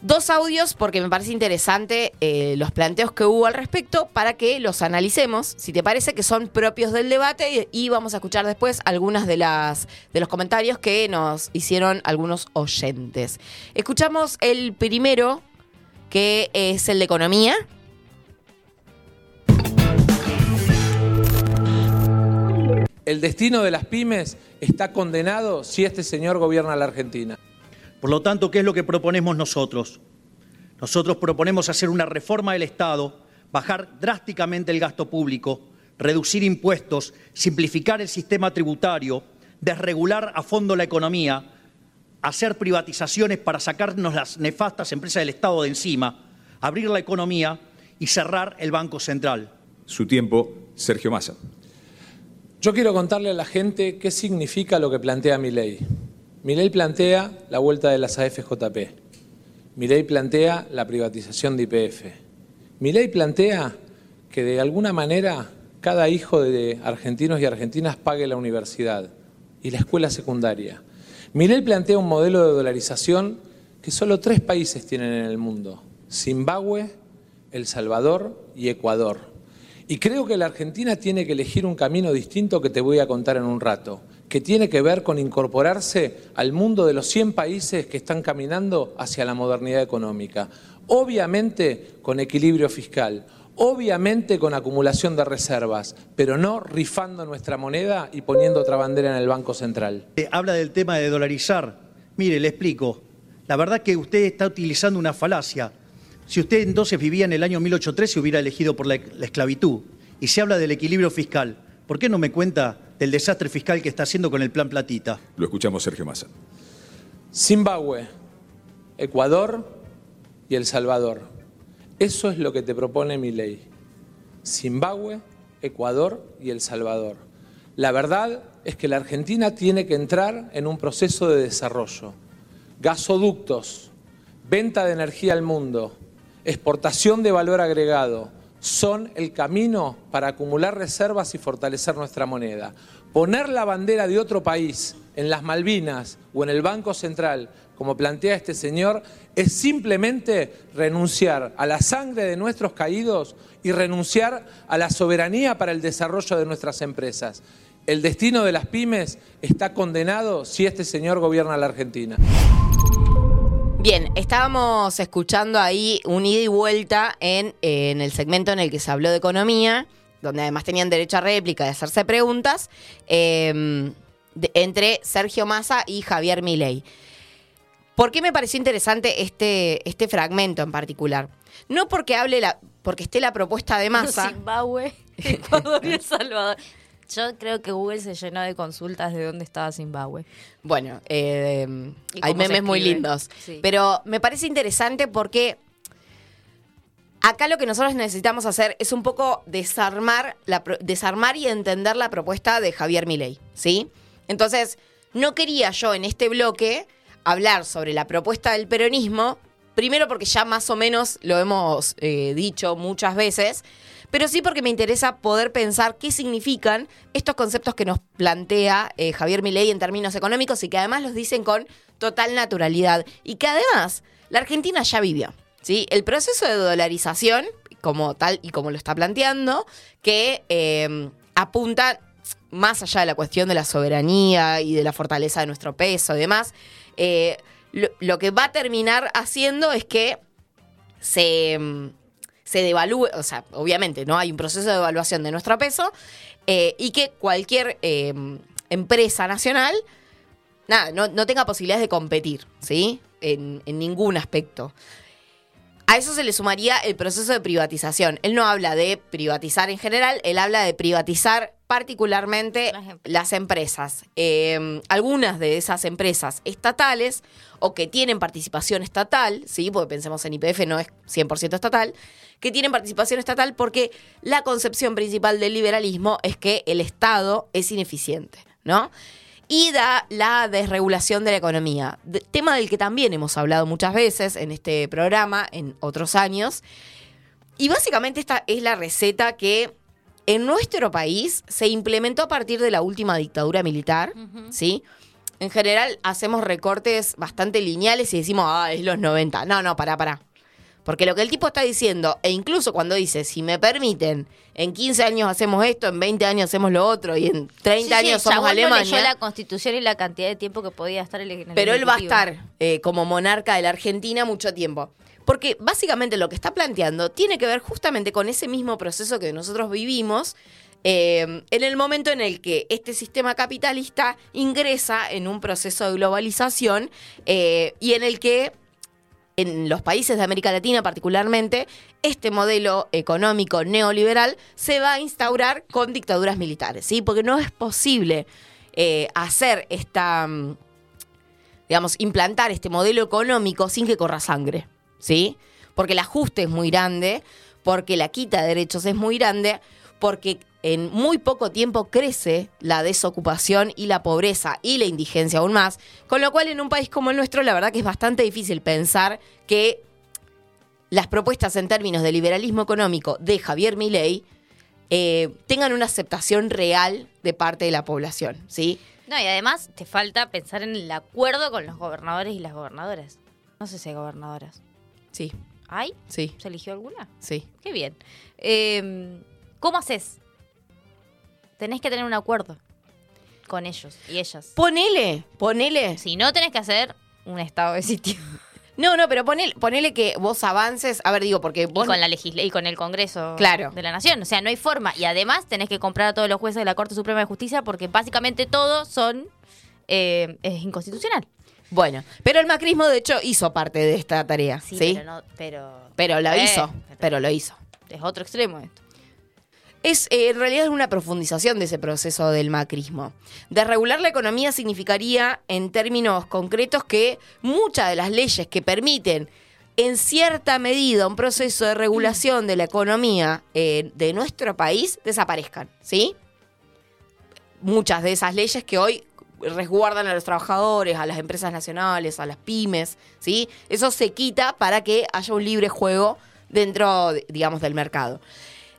Dos audios porque me parece interesante eh, los planteos que hubo al respecto para que los analicemos, si te parece que son propios del debate y, vamos a escuchar después algunas de de los comentarios que nos hicieron algunos oyentes. Escuchamos el primero que es el de economía. El destino de las pymes está condenado si este señor gobierna la Argentina. Por lo tanto, ¿qué es lo que proponemos nosotros? Nosotros proponemos hacer una reforma del Estado, bajar drásticamente el gasto público, reducir impuestos, simplificar el sistema tributario, desregular a fondo la economía, hacer privatizaciones para sacarnos las nefastas empresas del Estado de encima, abrir la economía y cerrar el Banco Central. Su tiempo, Sergio Massa. Yo quiero contarle a la gente qué significa lo que plantea mi ley. Mi ley plantea la vuelta de las AFJP. Mi ley plantea la privatización de IPF. Mi ley plantea que de alguna manera cada hijo de argentinos y argentinas pague la universidad y la escuela secundaria. Mi ley plantea un modelo de dolarización que solo tres países tienen en el mundo. Zimbabue, El Salvador y Ecuador. Y creo que la Argentina tiene que elegir un camino distinto que te voy a contar en un rato, que tiene que ver con incorporarse al mundo de los 100 países que están caminando hacia la modernidad económica. Obviamente con equilibrio fiscal, obviamente con acumulación de reservas, pero no rifando nuestra moneda y poniendo otra bandera en el Banco Central. Eh, Habla del tema de dolarizar. Mire, le explico. La verdad que usted está utilizando una falacia. Si usted entonces vivía en el año 1813, hubiera elegido por la, la esclavitud. Y se habla del equilibrio fiscal. ¿Por qué no me cuenta del desastre fiscal que está haciendo con el plan Platita? Lo escuchamos, Sergio Massa. Zimbabue, Ecuador y El Salvador. Eso es lo que te propone mi ley. Zimbabue, Ecuador y El Salvador. La verdad es que la Argentina tiene que entrar en un proceso de desarrollo. Gasoductos, venta de energía al mundo, exportación de valor agregado, son el camino para acumular reservas y fortalecer nuestra moneda. Poner la bandera de otro país en las Malvinas o en el Banco Central, como plantea este señor, es simplemente renunciar a la sangre de nuestros caídos y renunciar a la soberanía para el desarrollo de nuestras empresas. El destino de las pymes está condenado si este señor gobierna la Argentina. Bien, estábamos escuchando ahí un ida y vuelta en, eh, en el segmento en el que se habló de economía, donde además tenían derecho a réplica de hacerse preguntas, eh, de- entre Sergio Massa y Javier Milei. ¿Por qué me pareció interesante este, este fragmento en particular? No porque hable la, porque esté la propuesta de Massa. Zimbabue, Ecuador y El Salvador. Yo creo que Google se llenó de consultas de dónde estaba Zimbabue. Bueno, eh, hay memes muy lindos. Sí. Pero me parece interesante porque acá lo que nosotros necesitamos hacer es un poco desarmar, la, desarmar y entender la propuesta de Javier Milei, ¿sí? Entonces, no quería yo en este bloque hablar sobre la propuesta del peronismo, primero porque ya más o menos lo hemos eh, dicho muchas veces, pero sí porque me interesa poder pensar qué significan estos conceptos que nos plantea eh, Javier Milei en términos económicos y que además los dicen con total naturalidad y que además la Argentina ya vivió. ¿sí? El proceso de dolarización, como tal y como lo está planteando, que eh, apunta más allá de la cuestión de la soberanía y de la fortaleza de nuestro peso y demás, eh, lo, lo que va a terminar haciendo es que se, mm, se devalúe, o sea, obviamente, ¿no? Hay un proceso de devaluación de nuestro peso eh, y que cualquier eh, empresa nacional, nada, no, no tenga posibilidades de competir, ¿sí? En, en ningún aspecto. A eso se le sumaría el proceso de privatización. Él no habla de privatizar en general, él habla de privatizar particularmente las empresas. Eh, algunas de esas empresas estatales o que tienen participación estatal, ¿sí? porque pensemos en IPF no es 100% estatal, que tienen participación estatal porque la concepción principal del liberalismo es que el Estado es ineficiente, ¿no? y da la desregulación de la economía, tema del que también hemos hablado muchas veces en este programa, en otros años. Y básicamente esta es la receta que en nuestro país se implementó a partir de la última dictadura militar, ¿sí? En general hacemos recortes bastante lineales y decimos, ah, es los 90. No, no, pará, pará. Porque lo que el tipo está diciendo, e incluso cuando dice, si me permiten, en 15 años hacemos esto, en 20 años hacemos lo otro y en 30 años somos no Alemania. leyó la constitución y la cantidad de tiempo que podía estar el, en el Pero él va a estar eh, como monarca de la Argentina mucho tiempo. Porque básicamente lo que está planteando tiene que ver justamente con ese mismo proceso que nosotros vivimos eh, en el momento en el que este sistema capitalista ingresa en un proceso de globalización eh, y en el que en los países de América Latina particularmente, este modelo económico neoliberal se va a instaurar con dictaduras militares, ¿sí? Porque no es posible eh, hacer esta, mm, digamos, implantar este modelo económico sin que corra sangre, ¿sí? Porque el ajuste es muy grande, porque la quita de derechos es muy grande, porque en muy poco tiempo crece la desocupación y la pobreza y la indigencia aún más, con lo cual en un país como el nuestro la verdad que es bastante difícil pensar que las propuestas en términos de liberalismo económico de Javier Milei eh, tengan una aceptación real de parte de la población, ¿sí? No, y además te falta pensar en el acuerdo con los gobernadores y las gobernadoras. No sé si hay gobernadoras. Sí, ¿Hay? Sí, ¿Se eligió alguna? sí. Qué bien. Eh, ¿Cómo haces? Tenés que tener un acuerdo con ellos y ellas. Ponele, ponele. Si no, tenés que hacer un estado de sitio. No, no, pero ponele, ponele que vos avances. A ver, digo, porque Y vos. con, la legisla y con el Congreso Claro. de la Nación. O sea, no hay forma. Y además tenés que comprar a todos los jueces de la Corte Suprema de Justicia porque básicamente todos son eh, es inconstitucional. Bueno, pero el macrismo, de hecho, hizo parte de esta tarea. Sí, pero no, pero Pero lo Eh, hizo. Pero lo hizo. es otro extremo esto. Es, eh, en realidad es una profundización de ese proceso del macrismo. Desregular la economía significaría, en términos concretos, que muchas de las leyes que permiten, en cierta medida, un proceso de regulación de la economía eh, de nuestro país desaparezcan, ¿sí? Muchas de esas leyes que hoy resguardan a los trabajadores, a las empresas nacionales, a las pymes, ¿sí? Eso se quita para que haya un libre juego dentro, de- digamos, del mercado.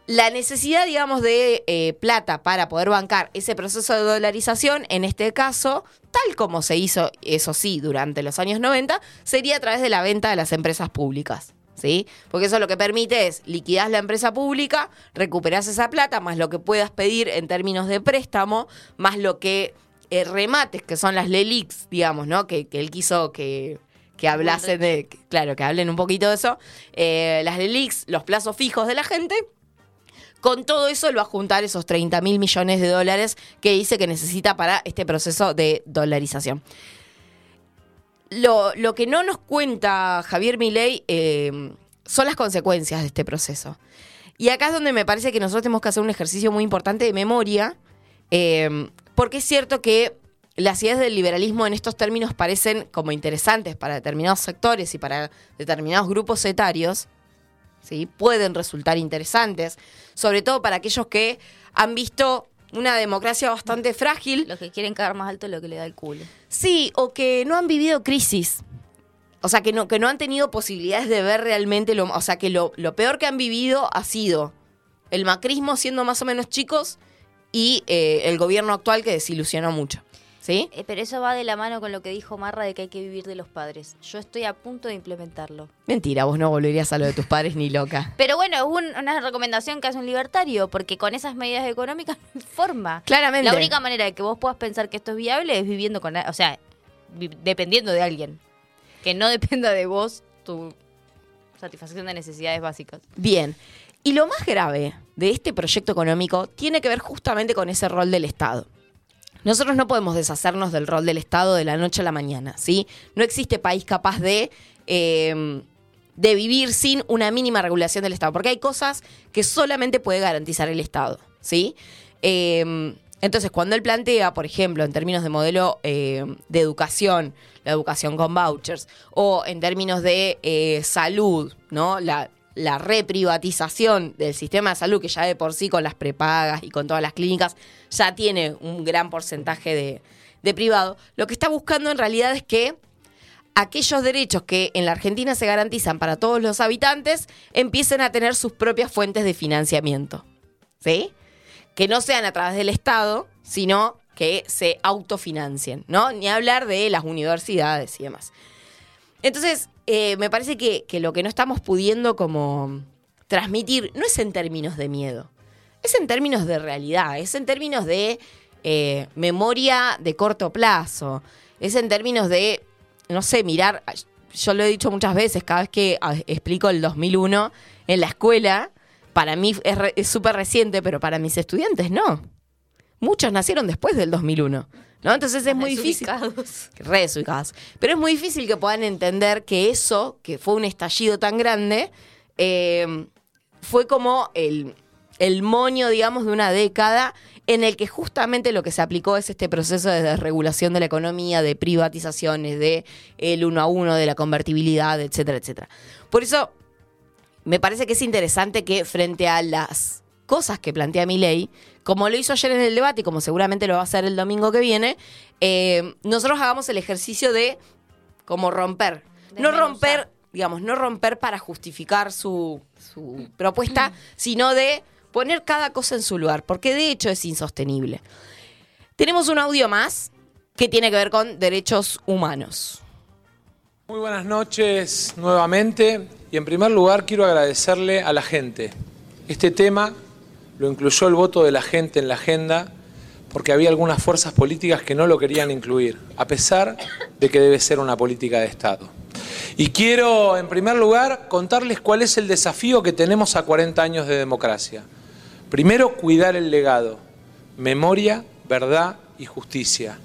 La necesidad, digamos, de eh, plata para poder bancar ese proceso de dolarización, en este caso, tal como se hizo, eso sí, durante los años 90, sería a través de la venta de las empresas públicas. ¿Sí? Porque eso lo que permite es liquidar la empresa pública, recuperás esa plata, más lo que puedas pedir en términos de préstamo, más lo que eh, remates, que son las LELIX, digamos, ¿no? Que, que él quiso que, que hablasen de, que- claro, que hablen un poquito de eso. Eh, las LELIX, los plazos fijos de la gente, con todo eso él va a juntar esos 30 mil millones de dólares que dice que necesita para este proceso de dolarización. Lo, lo que no nos cuenta Javier Milei eh, son las consecuencias de este proceso. Y acá es donde me parece que nosotros tenemos que hacer un ejercicio muy importante de memoria, eh, porque es cierto que las ideas del liberalismo en estos términos parecen como interesantes para determinados sectores y para determinados grupos etarios, ¿sí? pueden resultar interesantes, sobre todo para aquellos que han visto una democracia bastante frágil. Los que quieren cagar más alto es lo que le da el culo. Sí, o que no han vivido crisis. O sea, que no, que no han tenido posibilidades de ver realmente lo... O sea, que lo, lo peor que han vivido ha sido el macrismo siendo más o menos chicos y eh, el gobierno actual que desilusionó mucho. ¿Sí? Eh, pero eso va de la mano con lo que dijo Marra de que hay que vivir de los padres. Yo estoy a punto de implementarlo. Mentira, vos no volverías a lo de tus padres ni loca. Pero bueno, es un- una recomendación que hace un libertario, porque con esas medidas económicas no hay forma. Claramente. La única manera de que vos puedas pensar que esto es viable es viviendo con... O sea, dependiendo de alguien. Que no dependa de vos tu satisfacción de necesidades básicas. Bien. Y lo más grave de este proyecto económico tiene que ver justamente con ese rol del Estado. Nosotros no podemos deshacernos del rol del Estado de la noche a la mañana, ¿sí? No existe país capaz de, eh, de vivir sin una mínima regulación del Estado, porque hay cosas que solamente puede garantizar el Estado, ¿sí? Eh, entonces, cuando él plantea, por ejemplo, en términos de modelo eh, de educación, la educación con vouchers, o en términos de eh, salud, ¿no? La, la reprivatización del sistema de salud, que ya de por sí con las prepagas y con todas las clínicas ya tiene un gran porcentaje de, de privado, lo que está buscando en realidad es que aquellos derechos que en la Argentina se garantizan para todos los habitantes empiecen a tener sus propias fuentes de financiamiento. ¿Sí? Que no sean a través del Estado, sino que se autofinancien, ¿no? Ni hablar de las universidades y demás. Entonces, eh, me parece que, lo que no estamos pudiendo como transmitir no es en términos de miedo, es en términos de realidad, es en términos de eh, memoria de corto plazo, es en términos de, no sé, mirar, yo lo he dicho muchas veces, cada vez que explico el 2001 en la escuela, para mí es súper reciente, pero para mis estudiantes no. Muchos nacieron después del 2001. ¿No? Entonces es muy difícil. Re desubicados. Pero es muy difícil que puedan entender que eso, que fue un estallido tan grande, eh, fue como el, el moño, digamos, de una década en el que justamente lo que se aplicó es este proceso de desregulación de la economía, de privatizaciones, de el uno a uno, de la convertibilidad, etcétera, etcétera. Por eso me parece que es interesante que frente a las cosas que plantea mi ley, como lo hizo ayer en el debate y como seguramente lo va a hacer el domingo que viene, eh, nosotros hagamos el ejercicio de como romper. No romper, digamos, no romper para justificar su, su propuesta, sino de poner cada cosa en su lugar, porque de hecho es insostenible. Tenemos un audio más que tiene que ver con derechos humanos. Muy buenas noches nuevamente y en primer lugar quiero agradecerle a la gente. Este tema lo incluyó el voto de la gente en la agenda porque había algunas fuerzas políticas que no lo querían incluir, a pesar de que debe ser una política de Estado. Y quiero, en primer lugar, contarles cuál es el desafío que tenemos a 40 años de democracia. Primero, cuidar el legado, memoria, verdad y justicia.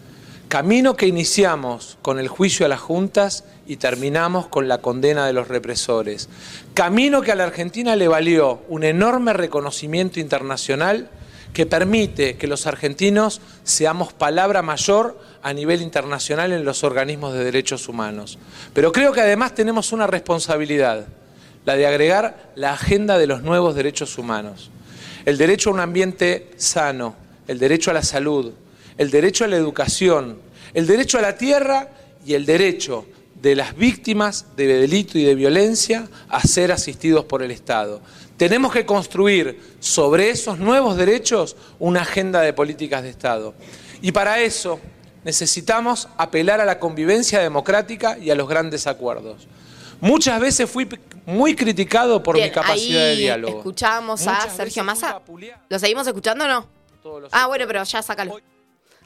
Camino que iniciamos con el juicio a las juntas y terminamos con la condena de los represores. Camino que a la Argentina le valió un enorme reconocimiento internacional que permite que los argentinos seamos palabra mayor a nivel internacional en los organismos de derechos humanos. Pero creo que además tenemos una responsabilidad, la de agregar la agenda de los nuevos derechos humanos. El derecho a un ambiente sano, el derecho a la salud, el derecho a la educación, el derecho a la tierra y el derecho de las víctimas de delito y de violencia a ser asistidos por el Estado. Tenemos que construir sobre esos nuevos derechos una agenda de políticas de Estado. Y para eso necesitamos apelar a la convivencia democrática y a los grandes acuerdos. Muchas veces fui muy criticado por Bien, mi capacidad de diálogo. Escuchábamos a Muchas Sergio Massa. ¿Lo seguimos escuchando o no? Ah, bueno, pero ya sácalo.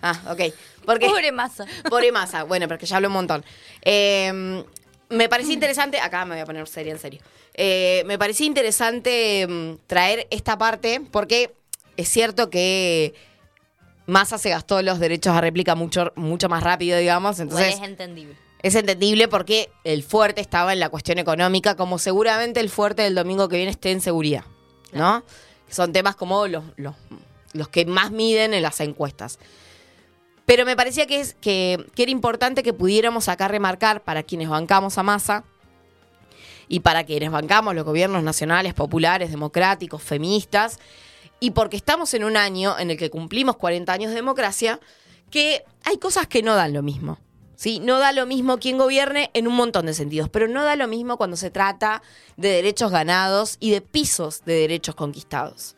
Ah, ok. Porque, Pobre Massa. Pobre Massa. Bueno, porque ya habló un montón. Eh, me parecía interesante. Acá me voy a poner seria, en serio. Eh, me parecía interesante mm, traer esta parte porque es cierto que Massa se gastó los derechos a réplica mucho, mucho más rápido, digamos. Entonces, Igual es entendible. es entendible porque el fuerte estaba en la cuestión económica, como seguramente el fuerte del domingo que viene esté en seguridad, ¿no? Son temas como los, los, los que más miden en las encuestas. Pero me parecía que, es, que, que era importante que pudiéramos acá remarcar para quienes bancamos a masa y para quienes bancamos los gobiernos nacionales, populares, democráticos, feministas, y porque estamos en un año en el que cumplimos 40 años de democracia, que hay cosas que no dan lo mismo. ¿sí? No da lo mismo quien gobierne en un montón de sentidos, pero no da lo mismo cuando se trata de derechos ganados y de pisos de derechos conquistados.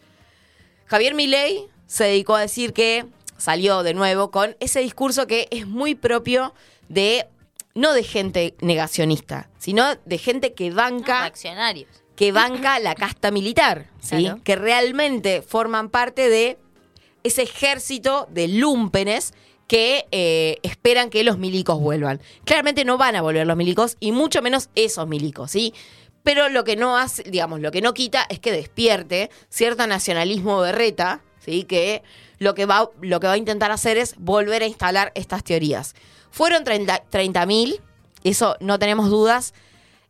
Javier Milei se dedicó a decir que salió de nuevo con ese discurso que es muy propio de no de gente negacionista, sino de gente que banca Accionarios. que banca la casta militar, ¿sí? Claro. que realmente forman parte de ese ejército de lúmpenes que eh, esperan que los milicos vuelvan. Claramente no van a volver los milicos y mucho menos esos milicos, ¿sí? Pero lo que no hace, digamos, lo que no quita es que despierte cierto nacionalismo berreta, ¿sí? Que lo que va, lo que va a intentar hacer es volver a instalar estas teorías. Fueron 30.000, eso no tenemos dudas.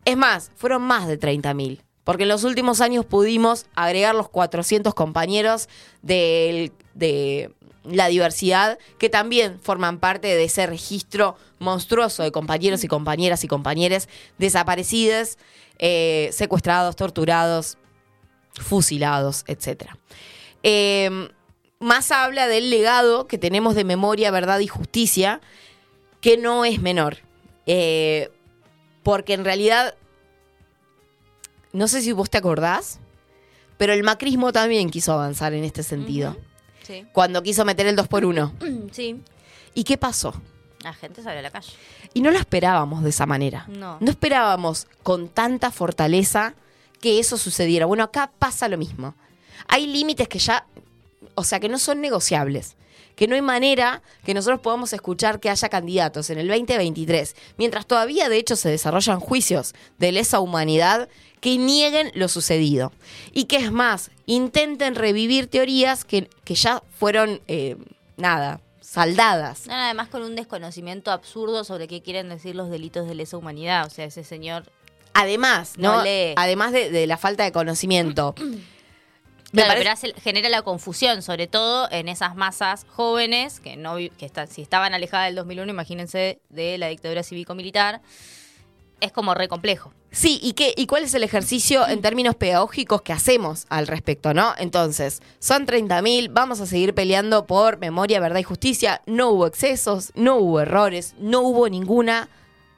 Es más, fueron más de 30.000. Porque en los últimos años pudimos agregar los 400 compañeros de la diversidad que también forman parte de ese registro monstruoso de compañeros y compañeras y compañeros desaparecidos, eh, secuestrados, torturados, fusilados, etc. más habla del legado que tenemos de memoria, verdad y justicia, que no es menor. Eh, porque en realidad, no sé si vos te acordás, pero el macrismo también quiso avanzar en este sentido. Sí. Cuando quiso meter el 2 por 1 Sí. ¿Y qué pasó? La gente salió a la calle. Y no lo esperábamos de esa manera. No. No esperábamos con tanta fortaleza que eso sucediera. Bueno, acá pasa lo mismo. Hay límites que ya, o sea, que no son negociables. Que no hay manera que nosotros podamos escuchar que haya candidatos en el 2023, mientras todavía de hecho se desarrollan juicios de lesa humanidad que nieguen lo sucedido. Y que es más, intenten revivir teorías que, que ya fueron, eh, nada, saldadas. No, además con un desconocimiento absurdo sobre qué quieren decir los delitos de lesa humanidad. O sea, ese señor Además, ¿no? No lee. Además de, de la falta de conocimiento. Claro, parece- pero hace- genera la confusión, sobre todo en esas masas jóvenes que no que están, si estaban alejadas del 2001, imagínense de la dictadura cívico-militar, es como re complejo. Sí, ¿y, qué, ¿y cuál es el ejercicio en términos pedagógicos que hacemos al respecto, no? Entonces, son 30.000, vamos a seguir peleando por memoria, verdad y justicia. No hubo excesos, no hubo errores, no hubo ninguna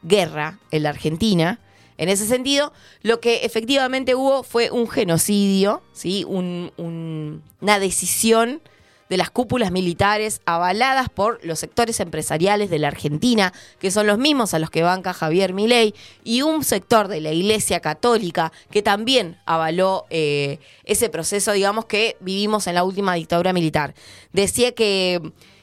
guerra en la Argentina. En ese sentido, lo que efectivamente hubo fue un genocidio, ¿sí? Un- un- una decisión de las cúpulas militares avaladas por los sectores empresariales de la Argentina, que son los mismos a los que banca Javier Milei, y un sector de la Iglesia Católica que también avaló eh, ese proceso, digamos, que vivimos en la última dictadura militar. Decía que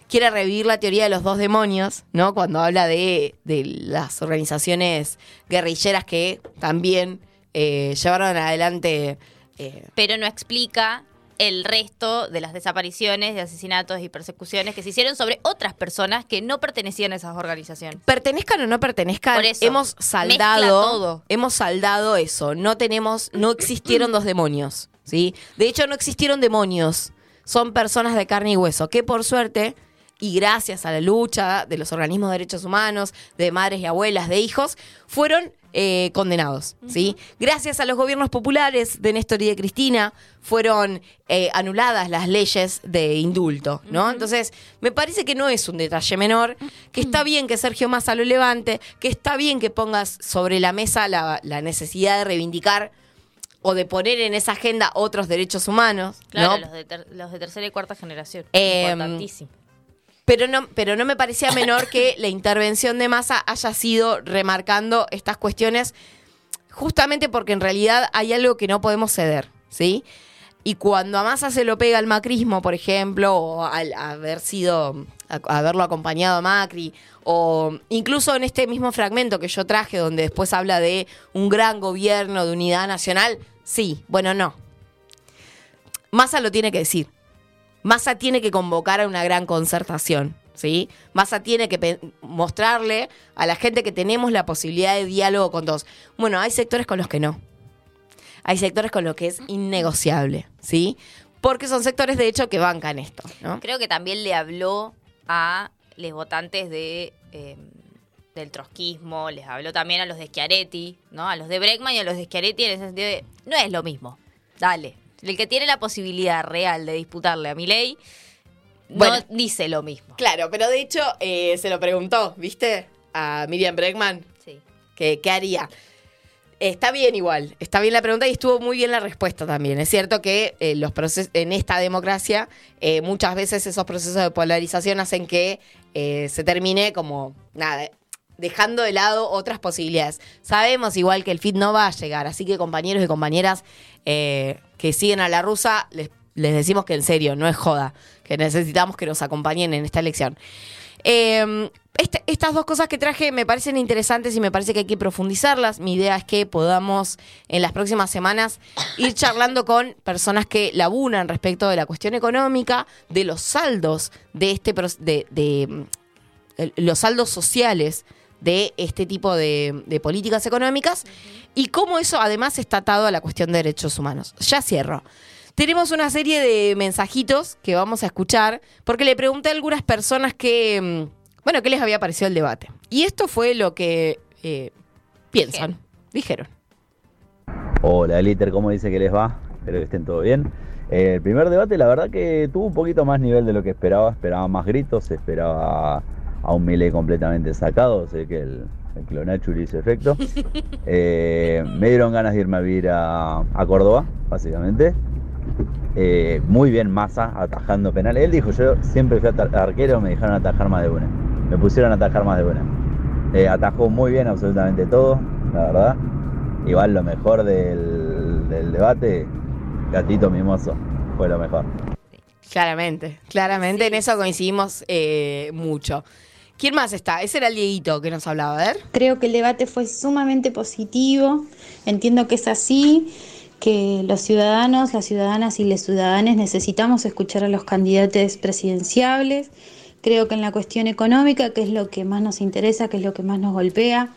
quiere revivir la teoría de los dos demonios, ¿no? Cuando habla de, de las organizaciones guerrilleras que también eh, llevaron adelante... eh, Pero no explica el resto de las desapariciones, de asesinatos y persecuciones que se hicieron sobre otras personas que no pertenecían a esas organizaciones. pertenezcan o no pertenezcan, Por eso, hemos saldado, todo. hemos saldado eso. No tenemos, no existieron dos demonios, ¿sí? De hecho, no existieron demonios. Son personas de carne y hueso que por suerte y gracias a la lucha de los organismos de derechos humanos, de madres y abuelas, de hijos, fueron eh, condenados, ¿sí? Gracias a los gobiernos populares de Néstor y de Cristina fueron eh, anuladas las leyes de indulto, ¿no? Entonces, me parece que no es un detalle menor, que está bien que Sergio Massa lo levante, que está bien que pongas sobre la mesa la, la necesidad de reivindicar o de poner en esa agenda otros derechos humanos, Claro, ¿no? los, de los de tercera y cuarta generación. Em, Importantísimo. Pero no, pero no me parecía menor que la intervención de Massa haya sido remarcando estas cuestiones, justamente porque en realidad hay algo que no podemos ceder, ¿sí? Y cuando a Massa se lo pega al macrismo, por ejemplo, o al haber sido, a- haberlo acompañado a Macri, o incluso en este mismo fragmento que yo traje, donde después habla de un gran gobierno de unidad nacional, sí, bueno, no. Massa lo tiene que decir. Massa tiene que convocar a una gran concertación, ¿sí? Massa tiene que mostrarle a la gente que tenemos la posibilidad de diálogo con todos. Bueno, hay sectores con los que no. Hay sectores con los que es innegociable, ¿sí? Porque son sectores, de hecho, que bancan esto, ¿no? Creo que también le habló a los votantes de eh, del trotskismo, les habló también a los de Schiaretti, ¿no? A los de Bregman y a los de Schiaretti en ese sentido de, no es lo mismo. Dale. El que tiene la posibilidad real de disputarle a Milei no Bueno. dice lo mismo. Claro, pero de hecho eh, se lo preguntó, ¿viste? A Miriam Bregman. Sí. que ¿Qué haría? Está bien igual, está bien la pregunta y estuvo muy bien la respuesta también. Es cierto que eh, los procesos en esta democracia eh, muchas veces esos procesos de polarización hacen que eh, se termine como nada, dejando de lado otras posibilidades. Sabemos igual que el FIT no va a llegar, así que compañeros y compañeras eh, que siguen a la rusa, les, les decimos que en serio, no es joda, que necesitamos que nos acompañen en esta elección. Eh, este- estas dos cosas que traje me parecen interesantes y me parece que hay que profundizarlas. Mi idea es que podamos en las próximas semanas ir charlando con personas que laburan respecto de la cuestión económica, de los saldos de este de, de, mm, los saldos sociales de este tipo de, de políticas económicas y cómo eso además está atado a la cuestión de derechos humanos. Ya cierro. Tenemos una serie de mensajitos que vamos a escuchar porque le pregunté a algunas personas que, mm, bueno, qué les había parecido el debate. Y esto fue lo que eh, piensan, dijeron. Hola, Liter, ¿cómo dice que les va? Espero que estén todo bien. Eh, el primer debate, la verdad que tuvo un poquito más nivel de lo que esperaba. Esperaba más gritos, esperaba a un Milei completamente sacado. Sé que el, el clonachuri hizo efecto. Eh, me dieron ganas de irme a vivir a, a Córdoba, básicamente. Eh, muy bien Massa atajando penales. Él dijo, yo siempre fui arquero, me dejaron atajar más de una. Me pusieron a atajar más de una. Eh, atajó muy bien absolutamente todo, la verdad. Igual lo mejor del, del debate, gatito mimoso, fue lo mejor. Claramente, claramente en eso coincidimos eh, mucho. ¿Quién más está? Ese era el Dieguito que nos hablaba, a ver. Creo que el debate fue sumamente positivo. Entiendo que es así, que los ciudadanos, las ciudadanas y los ciudadanos necesitamos escuchar a los candidatos presidenciables. Creo que en la cuestión económica, que es lo que más nos interesa, que es lo que más nos golpea,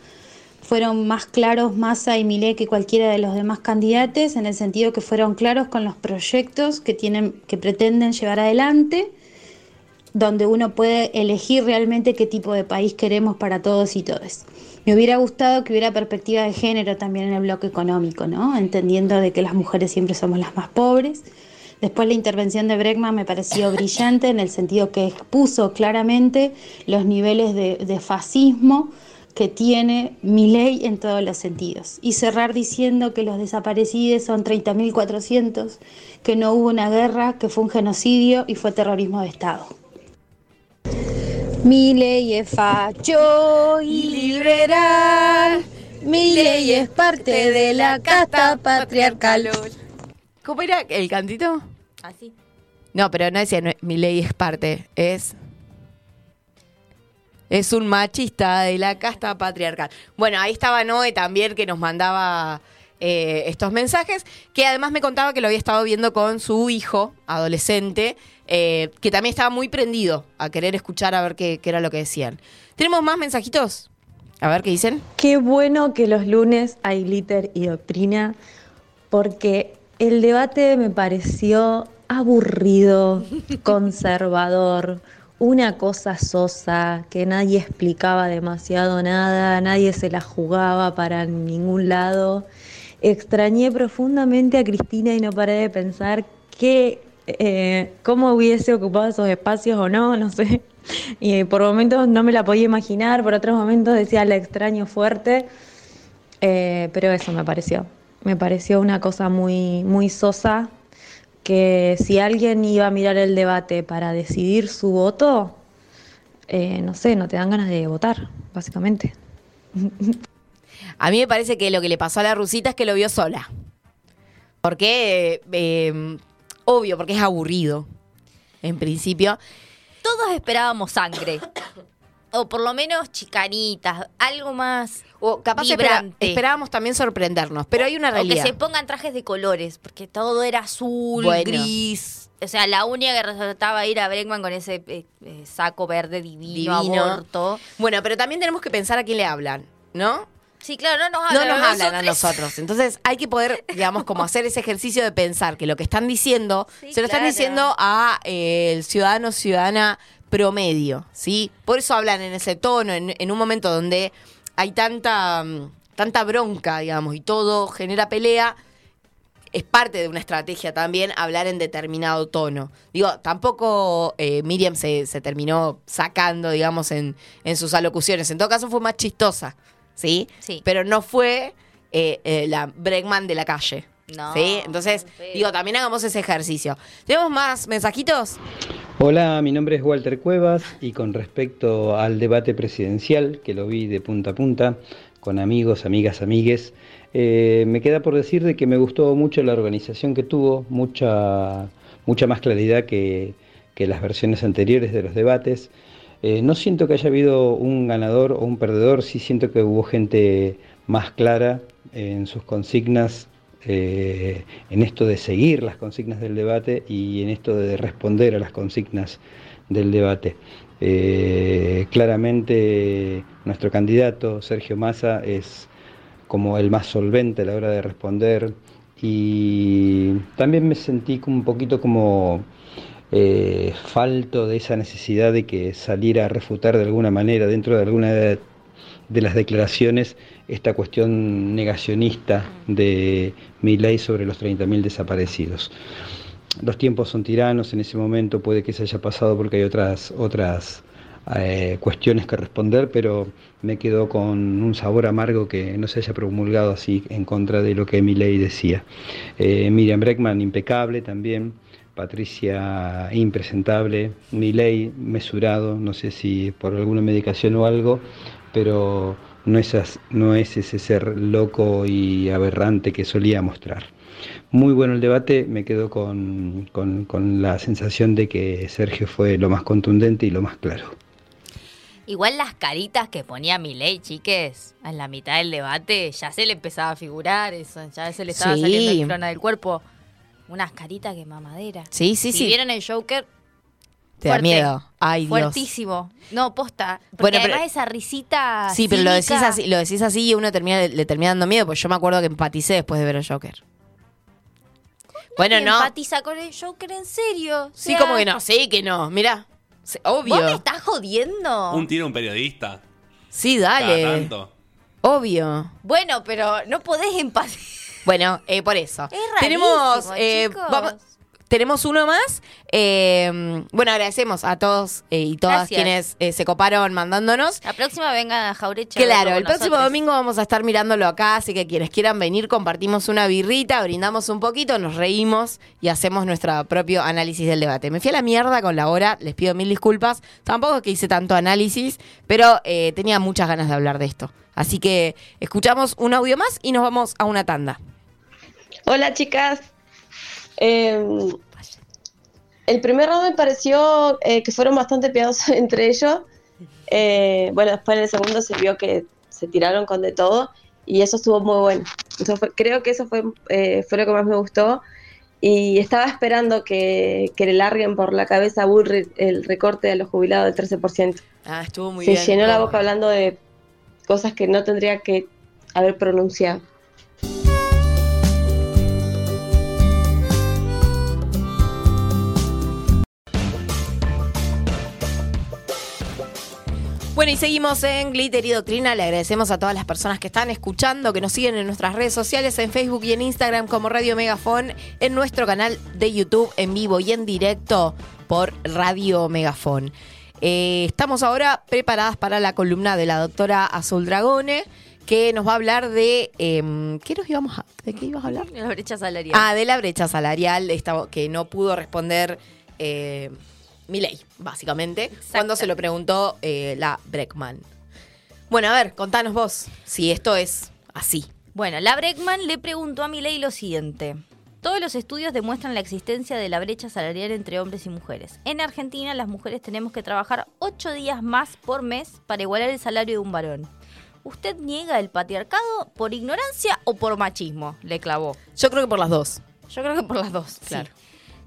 fueron más claros Massa y Milei que cualquiera de los demás candidatos, en el sentido que fueron claros con los proyectos que tienen, que pretenden llevar adelante donde uno puede elegir realmente qué tipo de país queremos para todos y todas. Me hubiera gustado que hubiera perspectiva de género también en el bloque económico, ¿no? Entendiendo de que las mujeres siempre somos las más pobres. Después la intervención de Bregman me pareció brillante en el sentido que expuso claramente los niveles de, de fascismo que tiene mi ley en todos los sentidos. Y cerrar diciendo que los desaparecidos son 30.400, que no hubo una guerra, que fue un genocidio y fue terrorismo de Estado. Mi ley es facho y liberal. Mi ley es parte de la casta patriarcal. ¿Cómo era el cantito? Así. No, pero no decía, no, mi ley es parte, es... Es un machista de la casta patriarcal. Bueno, ahí estaba Noé también que nos mandaba eh, estos mensajes, que además me contaba que lo había estado viendo con su hijo, adolescente, eh, que también estaba muy prendido a querer escuchar a ver qué, qué era lo que decían. ¿Tenemos más mensajitos? A ver qué dicen. Qué bueno que los lunes hay glitter y doctrina, porque el debate me pareció aburrido, conservador, una cosa sosa, que nadie explicaba demasiado nada, nadie se la jugaba para ningún lado. Extrañé profundamente a Cristina y no paré de pensar que, eh, cómo hubiese ocupado esos espacios o no, no sé. Y por momentos no me la podía imaginar, por otros momentos decía la extraño fuerte, Eh, pero eso me pareció. Me pareció una cosa muy, muy sosa, que si alguien iba a mirar el debate para decidir su voto, eh, no sé, no te dan ganas de votar, básicamente. A mí me parece que lo que le pasó a la rusita es que lo vio sola. Porque, eh, obvio, porque es aburrido, en principio. Todos esperábamos sangre. o por lo menos chicanitas, algo más o capaz espera- esperábamos también sorprendernos, pero hay una O que realidad. se pongan trajes de colores, porque todo era azul, Bueno. gris. O sea, la única que resaltaba era Bregman con ese eh, eh, saco verde divino, Divino. aborto. Bueno, pero también tenemos que pensar a quién le hablan, ¿no? Sí, claro, no nos No hablan, nos a hablan a nosotros. Entonces hay que poder, digamos, como hacer ese ejercicio de pensar que lo que están diciendo, Sí, se lo están diciendo a eh, el ciudadano ciudadana promedio, ¿sí? Por eso hablan en ese tono, en, en un momento donde hay tanta, mm, tanta bronca, digamos, y todo genera pelea. Es parte de una estrategia también hablar en determinado tono. Digo, tampoco eh, Miriam se, se terminó sacando, digamos, en, en sus alocuciones. En todo caso fue más chistosa, ¿sí? Sí. Pero no fue eh, eh, la Bregman de la calle. No, ¿Sí? Entonces, digo, también hagamos ese ejercicio. ¿Tenemos más mensajitos? Hola, mi nombre es Walter Cuevas y con respecto al debate presidencial, que lo vi de punta a punta, con amigos, amigas, amigues, eh, me queda por decir de que me gustó mucho la organización que tuvo, mucha, mucha más claridad que, que las versiones anteriores de los debates. Eh, no siento que haya habido un ganador o un perdedor, sí siento que hubo gente más clara en sus consignas, eh, en esto de seguir las consignas del debate y en esto de responder a las consignas del debate. Eh, claramente nuestro candidato, Sergio Massa, es como el más solvente a la hora de responder y también me sentí un poquito como eh, falto de esa necesidad de que saliera a refutar de alguna manera dentro de alguna de, las declaraciones esta cuestión negacionista de mi ley sobre los 30.000 desaparecidos. Los tiempos son tiranos, en ese momento puede que se haya pasado porque hay otras, otras eh, cuestiones que responder, pero me quedó con un sabor amargo que no se haya promulgado así en contra de lo que mi ley decía. Eh, Miriam Breckman, impecable también. Patricia impresentable, Milei mesurado, no sé si por alguna medicación o algo, pero no es, as- no es ese ser loco y aberrante que solía mostrar. Muy bueno el debate, me quedo con, con- con la sensación de que Sergio fue lo más contundente y lo más claro. Igual las caritas que ponía Milei, chiques, en la mitad del debate, ya se le empezaba a figurar eso, ya se le estaba Sí. saliendo el crona del cuerpo. Unas caritas que mamadera. Sí, sí, si sí. vieron el Joker, Te da miedo. Ay, Dios. Fuertísimo. No, posta. Porque Bueno, pero- además esa risita. Sí, pero lo decís así, lo decís así y uno termina, le termina dando miedo, pues yo me acuerdo que empaticé después de ver el Joker. Bueno, ¿Quién no. empatiza con el Joker en serio? O Sí, sea, como que no, sí que no, mira. Obvio. ¿Vos me estás jodiendo? Un tiro a un periodista. Sí, Cada dale. tanto. Obvio. Bueno, pero no podés empatizar. Bueno, eh, por eso. Es Tenemos. eh, chicos. vamos- tenemos uno más. Eh, bueno, agradecemos a todos eh, y todas Gracias. quienes eh, se coparon mandándonos. La próxima venga a Jaureche. a Claro, el próximo nosotros. domingo vamos a estar mirándolo acá, así que quienes quieran venir, compartimos una birrita, brindamos un poquito, nos reímos y hacemos nuestro propio análisis del debate. Me fui a la mierda con la hora, les pido mil disculpas. Tampoco es que hice tanto análisis, pero eh, tenía muchas ganas de hablar de esto. Así que escuchamos un audio más y nos vamos a una tanda. Hola chicas. Eh, el primer round me pareció eh, que fueron bastante piadosos entre ellos. Eh, bueno, después en el segundo se vio que se tiraron con de todo y eso estuvo muy bueno. Eso fue- creo que eso fue, eh, fue lo que más me gustó. Y estaba esperando que, que le larguen por la cabeza a Bullrich el recorte de los jubilados del 13%. Ah, estuvo muy se bien. llenó la boca hablando de cosas que no tendría que haber pronunciado. Bueno, y seguimos en Glitter y Doctrina. Le agradecemos a todas las personas que están escuchando, que nos siguen en nuestras redes sociales, en Facebook y en Instagram como Radio Megafón, en nuestro canal de YouTube en vivo y en directo por Radio Megafón. Eh, estamos ahora preparadas para la columna de la doctora Azul Dragone, que nos va a hablar de... em, ¿Qué nos íbamos a, ¿De qué ibas a hablar? La brecha salarial. Ah, de la brecha salarial esta- que no pudo responder eh, Milei, básicamente, cuando se lo preguntó eh, la Breckman. Bueno, a ver, contanos vos si esto es así. Bueno, la Breckman le preguntó a Milei lo siguiente. Todos los estudios demuestran la existencia de la brecha salarial entre hombres y mujeres. En Argentina las mujeres tenemos que trabajar ocho días más por mes para igualar el salario de un varón. ¿Usted niega el patriarcado por ignorancia o por machismo? Le clavó. Yo creo que por las dos. Yo creo que por las dos, Claro. claro.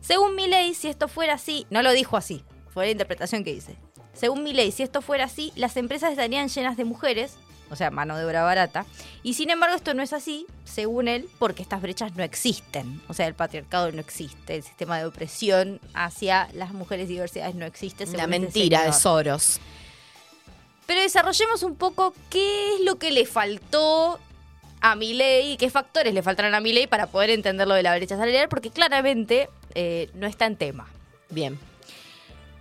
Según mi ley, si esto fuera así, no lo dijo así, fue la interpretación que hice. Según mi ley, si esto fuera así, las empresas estarían llenas de mujeres, o sea, mano de obra barata, y sin embargo esto no es así, según él, porque estas brechas no existen. O sea, el patriarcado no existe, el sistema de opresión hacia las mujeres y diversidades no existe. según La este mentira de. Soros. Pero desarrollemos un poco qué es lo que le faltó a Milei y qué factores le faltaron a Milei para poder entender lo de la brecha salarial, porque claramente eh, no está en tema. Bien.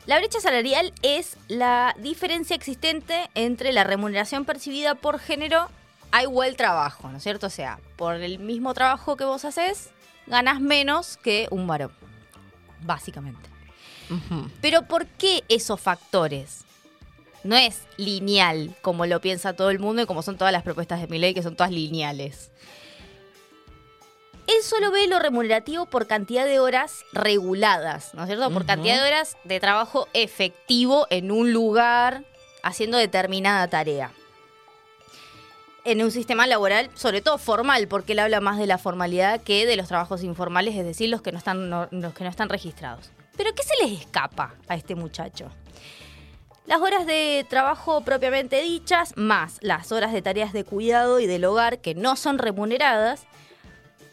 La brecha salarial es la diferencia existente entre la remuneración percibida por género a igual trabajo, ¿no es cierto? O sea, por el mismo trabajo que vos haces, ganas menos que un varón, básicamente. Pero ¿por qué esos factores? No es lineal como lo piensa todo el mundo y como son todas las propuestas de mi ley, que son todas lineales. Él solo ve lo remunerativo por cantidad de horas reguladas, ¿no es cierto? Por cantidad de horas de trabajo efectivo en un lugar haciendo determinada tarea. En un sistema laboral, sobre todo formal, porque él habla más de la formalidad que de los trabajos informales, es decir, los que no están, no- los que no están registrados. Pero ¿qué se les escapa a este muchacho? Las horas de trabajo propiamente dichas, más las horas de tareas de cuidado y del hogar que no son remuneradas,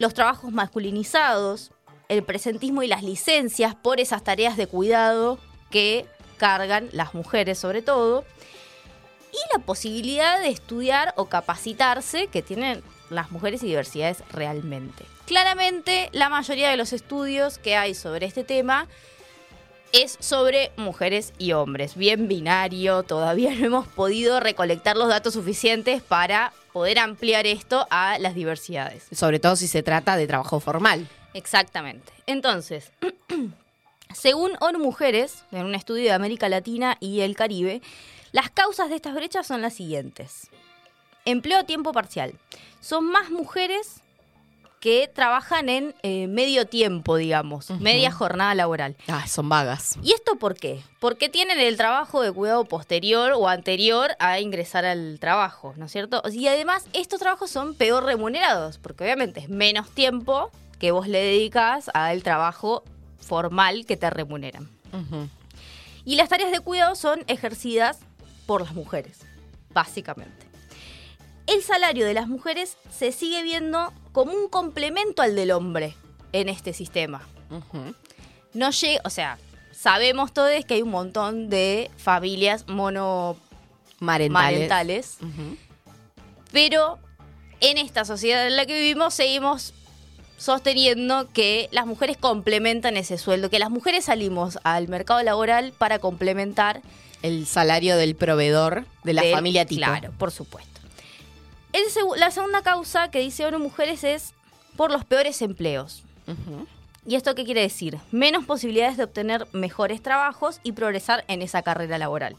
los trabajos masculinizados, el presentismo y las licencias por esas tareas de cuidado que cargan las mujeres sobre todo, y la posibilidad de estudiar o capacitarse que tienen las mujeres y diversidades realmente. Claramente, la mayoría de los estudios que hay sobre este tema es sobre mujeres y hombres, bien binario, todavía no hemos podido recolectar los datos suficientes para poder ampliar esto a las diversidades. Sobre todo si se trata de trabajo formal. Exactamente. Entonces, según ONU Mujeres, en un estudio de América Latina y el Caribe, las causas de estas brechas son las siguientes. Empleo a tiempo parcial. Son más mujeres que trabajan en eh, medio tiempo, digamos, media jornada laboral. Ah, son vagas. ¿Y esto por qué? Porque tienen el trabajo de cuidado posterior o anterior a ingresar al trabajo, ¿no es cierto? Y además estos trabajos son peor remunerados, porque obviamente es menos tiempo que vos le dedicas al trabajo formal que te remuneran. Y las tareas de cuidado son ejercidas por las mujeres, básicamente. El salario de las mujeres se sigue viendo como un complemento al del hombre en este sistema. No llega, o sea, sabemos todos que hay un montón de familias monomarentales, pero en esta sociedad en la que vivimos seguimos sosteniendo que las mujeres complementan ese sueldo, que las mujeres salimos al mercado laboral para complementar El salario del proveedor de la del- familia tipo. Claro, por supuesto. El la segunda causa que dice ONU Mujeres es por los peores empleos. ¿Y esto qué quiere decir? Menos posibilidades de obtener mejores trabajos y progresar en esa carrera laboral.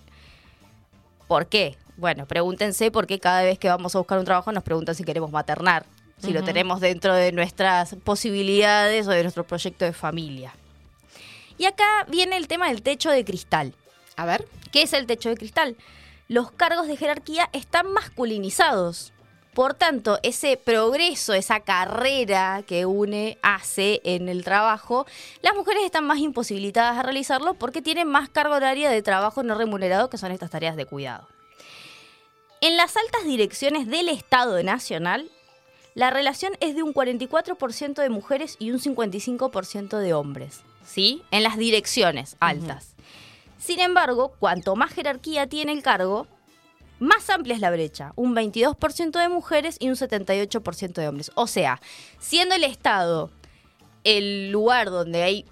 ¿Por qué? Bueno, pregúntense por qué cada vez que vamos a buscar un trabajo nos preguntan si queremos maternar, si lo tenemos dentro de nuestras posibilidades o de nuestro proyecto de familia. Y acá viene el tema del techo de cristal. A ver. ¿Qué es el techo de cristal? Los cargos de jerarquía están masculinizados. Por tanto, ese progreso, esa carrera que une hace en el trabajo, las mujeres están más imposibilitadas a realizarlo porque tienen más carga horaria de trabajo no remunerado, que son estas tareas de cuidado. En las altas direcciones del Estado Nacional, la relación es de un 44% de mujeres y un 55% de hombres. ¿Sí? En las direcciones altas. Sin embargo, cuanto más jerarquía tiene el cargo, más amplia es la brecha. Un 22% de mujeres y un 78% de hombres. O sea, siendo el Estado el lugar donde hay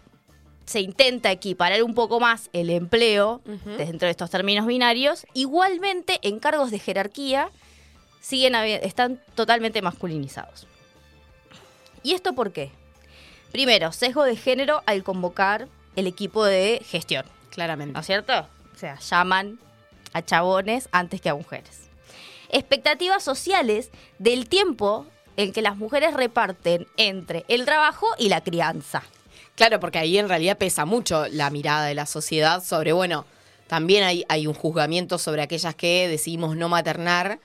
se intenta equiparar un poco más el empleo dentro de estos términos binarios, igualmente en cargos de jerarquía siguen están totalmente masculinizados. ¿Y esto por qué? Primero, sesgo de género al convocar el equipo de gestión. Claramente. ¿No es cierto? O sea, llaman a chabones antes que a mujeres. Expectativas sociales del tiempo en que las mujeres reparten entre el trabajo y la crianza. Claro, porque ahí en realidad pesa mucho la mirada de la sociedad sobre, bueno, también hay, un juzgamiento sobre aquellas que decidimos no maternar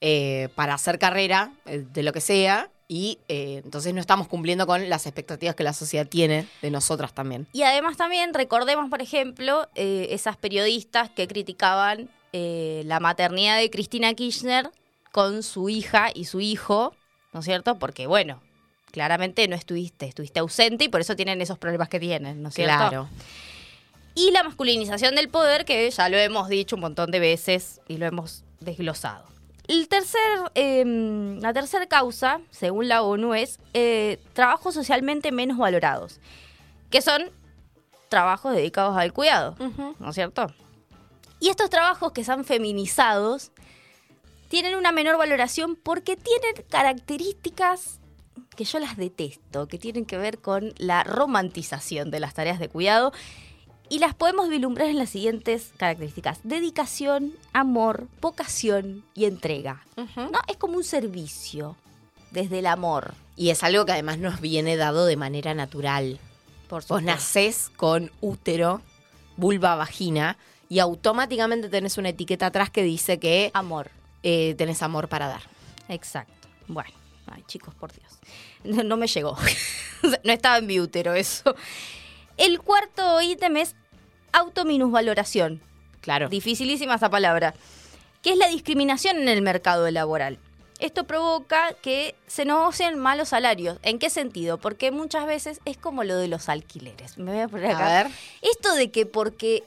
eh, para hacer carrera, eh, de lo que sea, y eh, entonces no estamos cumpliendo con las expectativas que la sociedad tiene de nosotras también. Y además también recordemos, por ejemplo, eh, esas periodistas que criticaban eh, la maternidad de Cristina Kirchner con su hija y su hijo, ¿no es cierto? Porque, bueno, claramente no estuviste, estuviste ausente y por eso tienen esos problemas que tienen, ¿no es cierto? Claro. Y la masculinización del poder, que ya lo hemos dicho un montón de veces y lo hemos desglosado. El tercer, eh, la tercera causa, según la ONU, es eh, trabajos socialmente menos valorados, que son trabajos dedicados al cuidado, ¿no es cierto? Y estos trabajos que son feminizados tienen una menor valoración porque tienen características que yo las detesto, que tienen que ver con la romantización de las tareas de cuidado y las podemos vislumbrar en las siguientes características. Dedicación, amor, vocación y entrega. ¿No? Es como un servicio desde el amor. Y es algo que además nos viene dado de manera natural. Por Vos nacés con útero, vulva, vagina, y automáticamente tenés una etiqueta atrás que dice que Amor. eh, tenés amor para dar. Exacto. Bueno, ay chicos, por Dios. No, no me llegó. No estaba en mi útero eso. El cuarto ítem es autominusvaloración. Claro. Dificilísima esa palabra. Que es la discriminación en el mercado laboral. Esto provoca que se negocien malos salarios. ¿En qué sentido? Porque muchas veces es como lo de los alquileres. Me voy a poner A acá. ver. Esto de que porque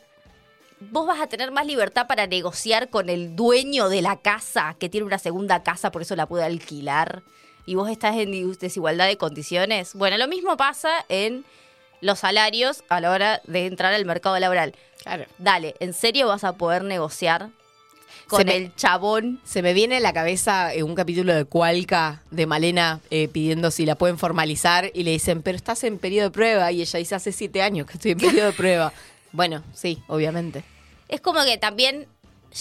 vos vas a tener más libertad para negociar con el dueño de la casa, que tiene una segunda casa, por eso la puede alquilar, y vos estás en desigualdad de condiciones. Bueno, lo mismo pasa en los salarios a la hora de entrar al mercado laboral. Claro. Dale, ¿en serio vas a poder negociar con Se me- el chabón? Se me viene a la cabeza eh, un capítulo de Cualca de Malena eh, pidiendo si la pueden formalizar y le dicen, pero estás en periodo de prueba. Y ella dice, hace siete años que estoy en periodo de prueba. Bueno, sí, obviamente. Es como que también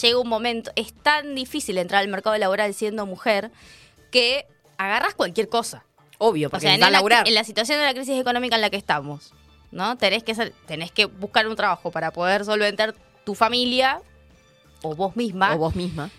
llega un momento, es tan difícil entrar al mercado laboral siendo mujer que agarras cualquier cosa. Obvio, O porque sea, en la, laburar. en la situación de la crisis económica en la que estamos, ¿no? Tenés que, ser- tenés que buscar un trabajo para poder solventar tu familia o vos misma O vos misma.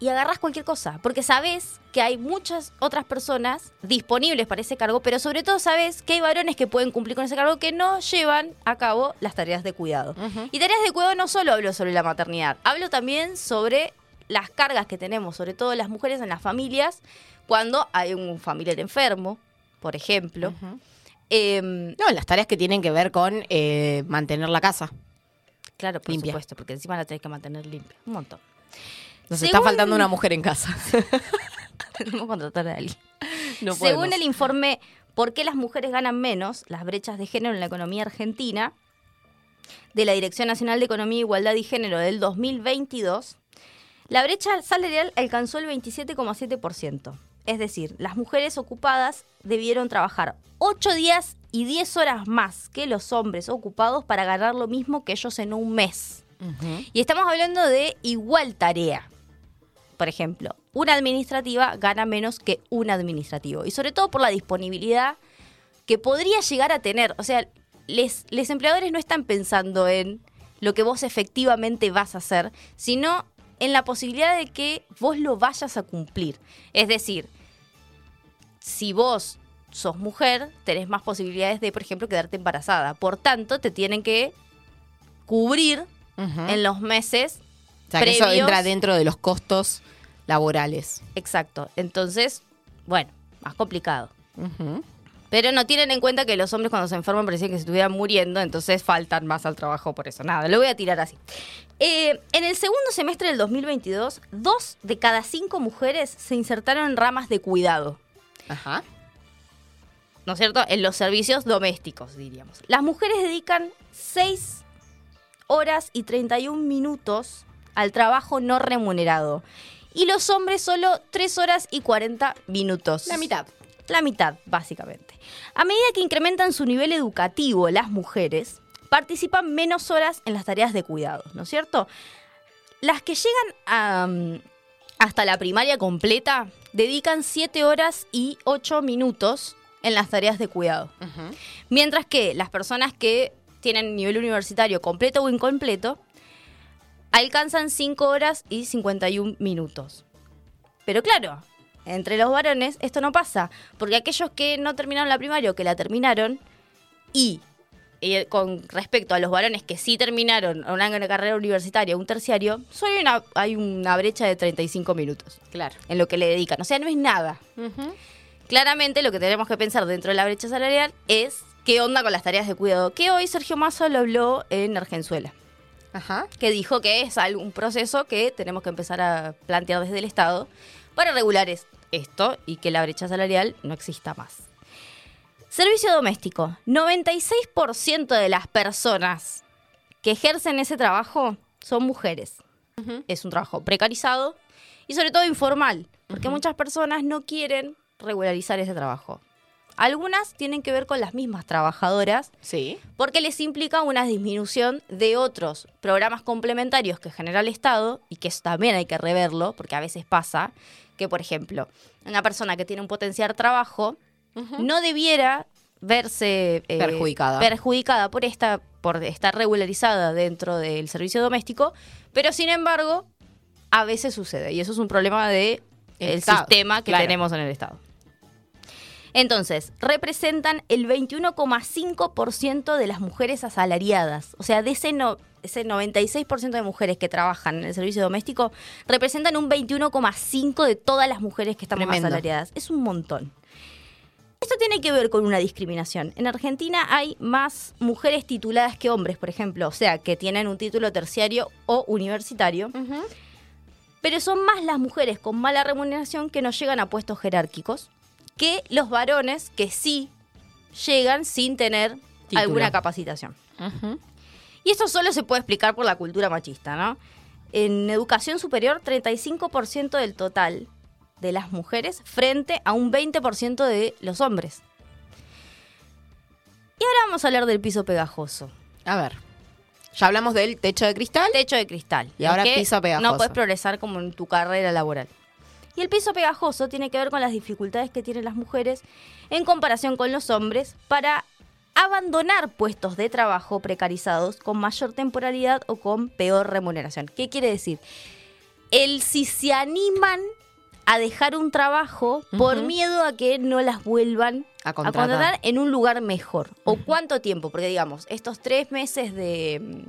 y agarras cualquier cosa, porque sabés que hay muchas otras personas disponibles para ese cargo, pero sobre todo sabés que hay varones que pueden cumplir con ese cargo que no llevan a cabo las tareas de cuidado. Y tareas de cuidado no solo hablo sobre la maternidad, hablo también sobre las cargas que tenemos, sobre todo las mujeres en las familias, cuando hay un familiar enfermo, por ejemplo. Em, No, las tareas que tienen que ver con eh, mantener la casa. claro, por Limpia. supuesto, porque encima la tenés que mantener limpia. Un montón. Nos Según- está faltando una mujer en casa. Tenemos que contratar a alguien. No Según podemos. el informe ¿Por qué las mujeres ganan menos? Las brechas de género en la economía argentina de la Dirección Nacional de Economía, Igualdad y Género del 2022, la brecha salarial alcanzó el 27,7%. Es decir, las mujeres ocupadas debieron trabajar 8 días y 10 horas más que los hombres ocupados para ganar lo mismo que ellos en un mes. Y estamos hablando de igual tarea. Por ejemplo, una administrativa gana menos que un administrativo. Y sobre todo por la disponibilidad que podría llegar a tener. O sea, les, les empleadores no están pensando en lo que vos efectivamente vas a hacer, sino en la posibilidad de que vos lo vayas a cumplir. Es decir, si vos sos mujer, tenés más posibilidades de, por ejemplo, quedarte embarazada. Por tanto, te tienen que cubrir en los meses O sea, que eso entra dentro de los costos laborales. Exacto. Entonces, bueno, más complicado. Pero no tienen en cuenta que los hombres cuando se enferman parecía que se estuvieran muriendo, entonces faltan más al trabajo por eso. Nada, lo voy a tirar así. Eh, en el segundo semestre del 2022, dos de cada cinco mujeres se insertaron en ramas de cuidado. Ajá. ¿No es cierto? En los servicios domésticos, diríamos. Las mujeres dedican 6 horas y 31 minutos al trabajo no remunerado. Y los hombres solo 3 horas y 40 minutos. La mitad. La mitad, básicamente. A medida que incrementan su nivel educativo las mujeres, participan menos horas en las tareas de cuidado, ¿no es cierto? Las que llegan a, mm, hasta la primaria completa dedican 7 horas y 8 minutos en las tareas de cuidado. Mientras que las personas que tienen nivel universitario completo o incompleto alcanzan 5 horas y 51 minutos. Pero claro, entre los varones esto no pasa, porque aquellos que no terminaron la primaria o que la terminaron y eh, con respecto a los varones que sí terminaron una carrera universitaria, un terciario, solo hay una, hay una brecha de 35 minutos. Claro. En lo que le dedican. O sea, no es nada. Claramente lo que tenemos que pensar dentro de la brecha salarial es qué onda con las tareas de cuidado. Que hoy Sergio Massa lo habló en Argenzuela. Ajá. Que dijo que es un proceso que tenemos que empezar a plantear desde el Estado para regular es- esto y que la brecha salarial no exista más. Servicio doméstico. 96% de las personas que ejercen ese trabajo son mujeres. Es un trabajo precarizado y sobre todo informal, porque muchas personas no quieren regularizar ese trabajo. Algunas tienen que ver con las mismas trabajadoras, Sí. porque les implica una disminución de otros programas complementarios que genera el Estado y que eso también hay que reverlo, porque a veces pasa que, por ejemplo, una persona que tiene un potencial trabajo no debiera verse eh, Perjudicada. perjudicada por esta por estar regularizada dentro del servicio doméstico, pero sin embargo a veces sucede y eso es un problema de El el Estado, sistema que claro. tenemos en el Estado. Entonces, representan el 21,5% de las mujeres asalariadas. O sea, de ese, no, ese 96% de mujeres que trabajan en el servicio doméstico, representan un 21,5% de todas las mujeres que estamos Tremendo. asalariadas. Es un montón. Esto tiene que ver con una discriminación. En Argentina hay más mujeres tituladas que hombres, por ejemplo, o sea, que tienen un título terciario o universitario. Pero son más las mujeres con mala remuneración que no llegan a puestos jerárquicos que los varones que sí llegan sin tener Título. alguna capacitación. Y esto solo se puede explicar por la cultura machista, ¿no? En educación superior, 35% del total de las mujeres frente a un 20% de los hombres. Y ahora vamos a hablar del piso pegajoso. A ver. Ya hablamos del techo de cristal. Techo de cristal. Y ahora piso pegajoso. No puedes progresar como en tu carrera laboral. Y el piso pegajoso tiene que ver con las dificultades que tienen las mujeres en comparación con los hombres para abandonar puestos de trabajo precarizados con mayor temporalidad o con peor remuneración. ¿Qué quiere decir? El si se animan a dejar un trabajo por miedo a que no las vuelvan A a contratar. en un lugar mejor. ¿O cuánto tiempo? Porque digamos, estos tres meses de,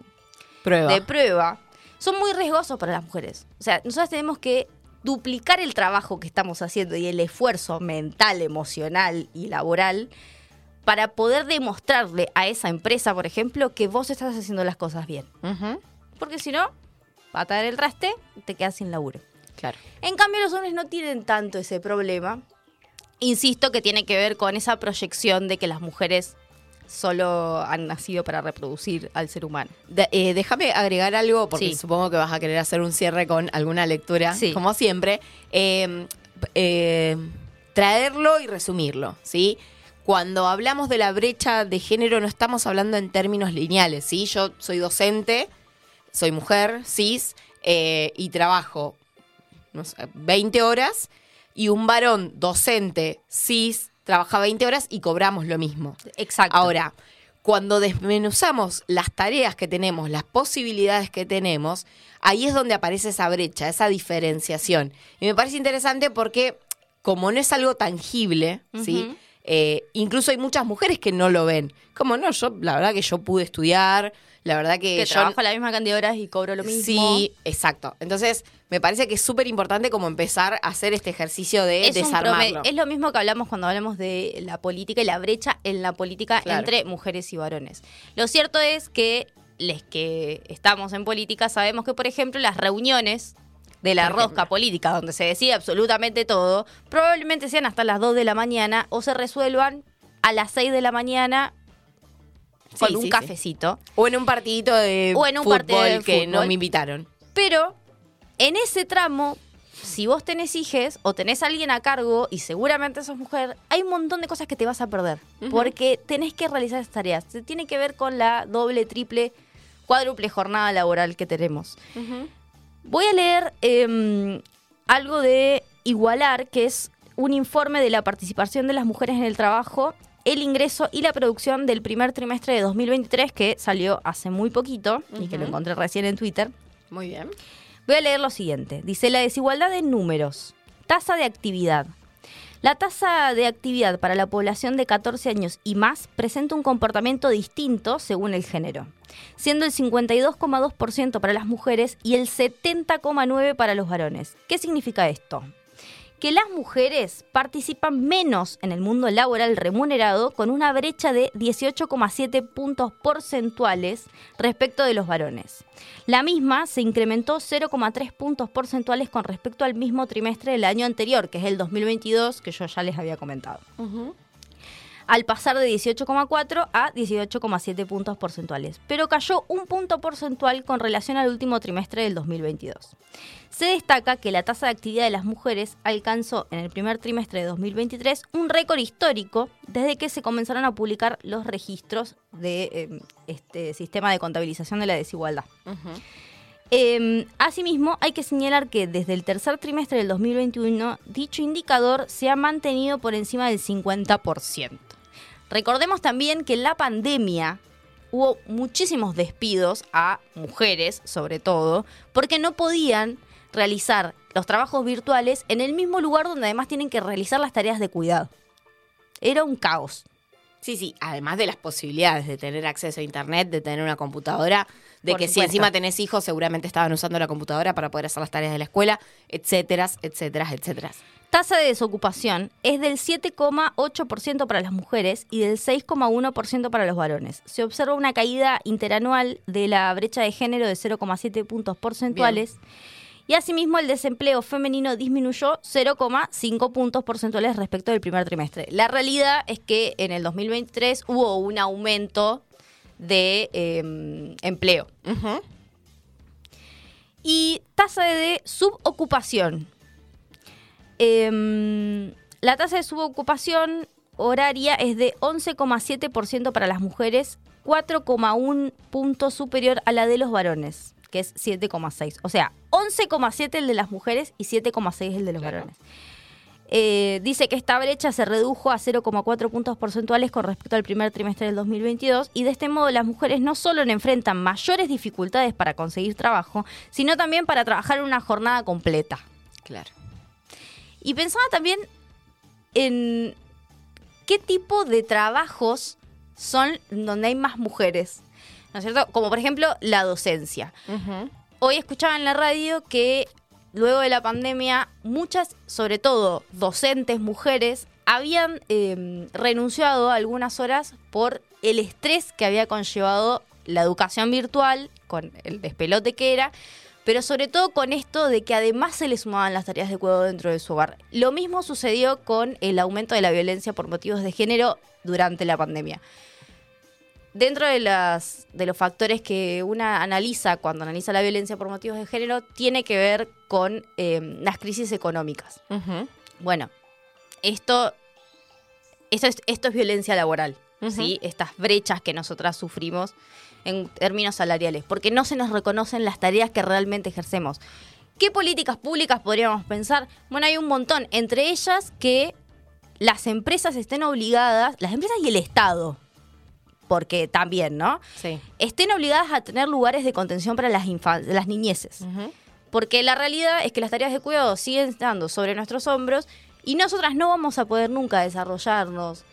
Prueba. de prueba son muy riesgosos para las mujeres. O sea, nosotros tenemos que duplicar el trabajo que estamos haciendo y el esfuerzo mental, emocional y laboral para poder demostrarle a esa empresa, por ejemplo, que vos estás haciendo las cosas bien. Porque si no, va a traer el traste y te quedas sin laburo. Claro. En cambio, los hombres no tienen tanto ese problema Insisto que tiene que ver con esa proyección de que las mujeres solo han nacido para reproducir al ser humano. De- eh, déjame agregar algo, porque Sí. supongo que vas a querer hacer un cierre con alguna lectura, Sí. como siempre. Eh, eh, traerlo y resumirlo, ¿sí? Cuando hablamos de la brecha de género no estamos hablando en términos lineales, ¿sí? Yo soy docente, soy mujer, cis, eh, y trabajo no sé, 20 horas, y un varón docente, cis, trabaja 20 horas y cobramos lo mismo. Exacto. Ahora, cuando desmenuzamos las tareas que tenemos, las posibilidades que tenemos, ahí es donde aparece esa brecha, esa diferenciación. Y me parece interesante porque como no es algo tangible, ¿sí? Eh, incluso hay muchas mujeres que no lo ven. Como no, yo, la verdad que yo pude estudiar, la verdad que, que yo- trabajo la misma cantidad de horas y cobro lo mismo. Sí, exacto. Entonces, me parece que es súper importante como empezar a hacer este ejercicio de es, desarmarlo. es lo mismo que hablamos cuando hablamos de la política y la brecha en la política Claro. entre mujeres y varones. Lo cierto es que les que estamos en política sabemos que, por ejemplo, las reuniones de la rosca política, donde se decide absolutamente todo, probablemente sean hasta las 2 de la mañana o se resuelvan a las 6 de la mañana con Sí, un sí, sí. cafecito. O en un partidito de O en un fútbol de que no me invitaron. Pero en ese tramo, si vos tenés hijes o tenés a alguien a cargo y seguramente sos mujer, hay un montón de cosas que te vas a perder. Porque tenés que realizar esas tareas. Se tiene que ver con la doble, triple, cuádruple jornada laboral que tenemos. Voy a leer em, algo de Igualar, que es un informe de la participación de las mujeres en el trabajo, el ingreso y la producción del primer trimestre de 2023, que salió hace muy poquito y que lo encontré recién en Twitter. Muy bien. Voy a leer lo siguiente. Dice la desigualdad en números. Tasa de actividad. La tasa de actividad para la población de 14 años y más presenta un comportamiento distinto según el género, siendo el 52,2% para las mujeres y el 70,9% para los varones. ¿Qué significa esto? Que las mujeres participan menos en el mundo laboral remunerado con una brecha de 18,7 puntos porcentuales respecto de los varones. La misma se incrementó 0,3 puntos porcentuales con respecto al mismo trimestre del año anterior, que es el 2022, que yo ya les había comentado al pasar de 18,4 a 18,7 puntos porcentuales, pero cayó un punto porcentual con relación al último trimestre del 2022. Se destaca que la tasa de actividad de las mujeres alcanzó en el primer trimestre de 2023 un récord histórico desde que se comenzaron a publicar los registros de eh, este sistema de contabilización de la desigualdad. Eh, asimismo, hay que señalar que desde el tercer trimestre del 2021, dicho indicador se ha mantenido por encima del 50%. Recordemos también que en la pandemia hubo muchísimos despidos a mujeres, sobre todo, porque no podían realizar los trabajos virtuales en el mismo lugar donde además tienen que realizar las tareas de cuidado. Era un caos. Sí, sí, además de las posibilidades de tener acceso a internet, de tener una computadora, de Por que si encima tenés hijos seguramente estaban usando la computadora para poder hacer las tareas de la escuela, etcétera, etcétera, etcétera. Tasa de desocupación es del 7,8% para las mujeres y del 6,1% para los varones. Se observa una caída interanual de la brecha de género de 0,7 puntos porcentuales. Y asimismo el desempleo femenino disminuyó 0,5 puntos porcentuales respecto del primer trimestre. La realidad es que en el 2023 hubo un aumento de eh, empleo. Y tasa de subocupación. Em, la tasa de subocupación horaria es de 11,7% para las mujeres, 4,1 punto superior a la de los varones, que es 7,6. O sea, 11,7 el de las mujeres y 7,6 el de los varones. Eh, dice que esta brecha se redujo a 0,4 puntos porcentuales con respecto al primer trimestre del 2022 y de este modo las mujeres no solo enfrentan mayores dificultades para conseguir trabajo, sino también para trabajar una jornada completa. Claro. Y pensaba también en qué tipo de trabajos son donde hay más mujeres, ¿no es cierto? Como por ejemplo la docencia. Hoy escuchaba en la radio que luego de la pandemia muchas, sobre todo docentes mujeres, habían eh, renunciado a algunas horas por el estrés que había conllevado la educación virtual, con el despelote que era, pero sobre todo con esto de que además se le sumaban las tareas de cuidado dentro de su hogar. Lo mismo sucedió con el aumento de la violencia por motivos de género durante la pandemia. Dentro de, las, de los factores que una analiza cuando analiza la violencia por motivos de género, tiene que ver con eh, las crisis económicas. Bueno, esto, esto, es, esto es violencia laboral, ¿sí? Estas brechas que nosotras sufrimos en términos salariales, porque no se nos reconocen las tareas que realmente ejercemos. ¿Qué políticas públicas podríamos pensar? Bueno, hay un montón, entre ellas que las empresas estén obligadas, las empresas y el Estado, porque también, ¿no? Sí. Estén obligadas a tener lugares de contención para las, las niñeces. Porque la realidad es que las tareas de cuidado siguen estando sobre nuestros hombros y nosotras no vamos a poder nunca desarrollarnos,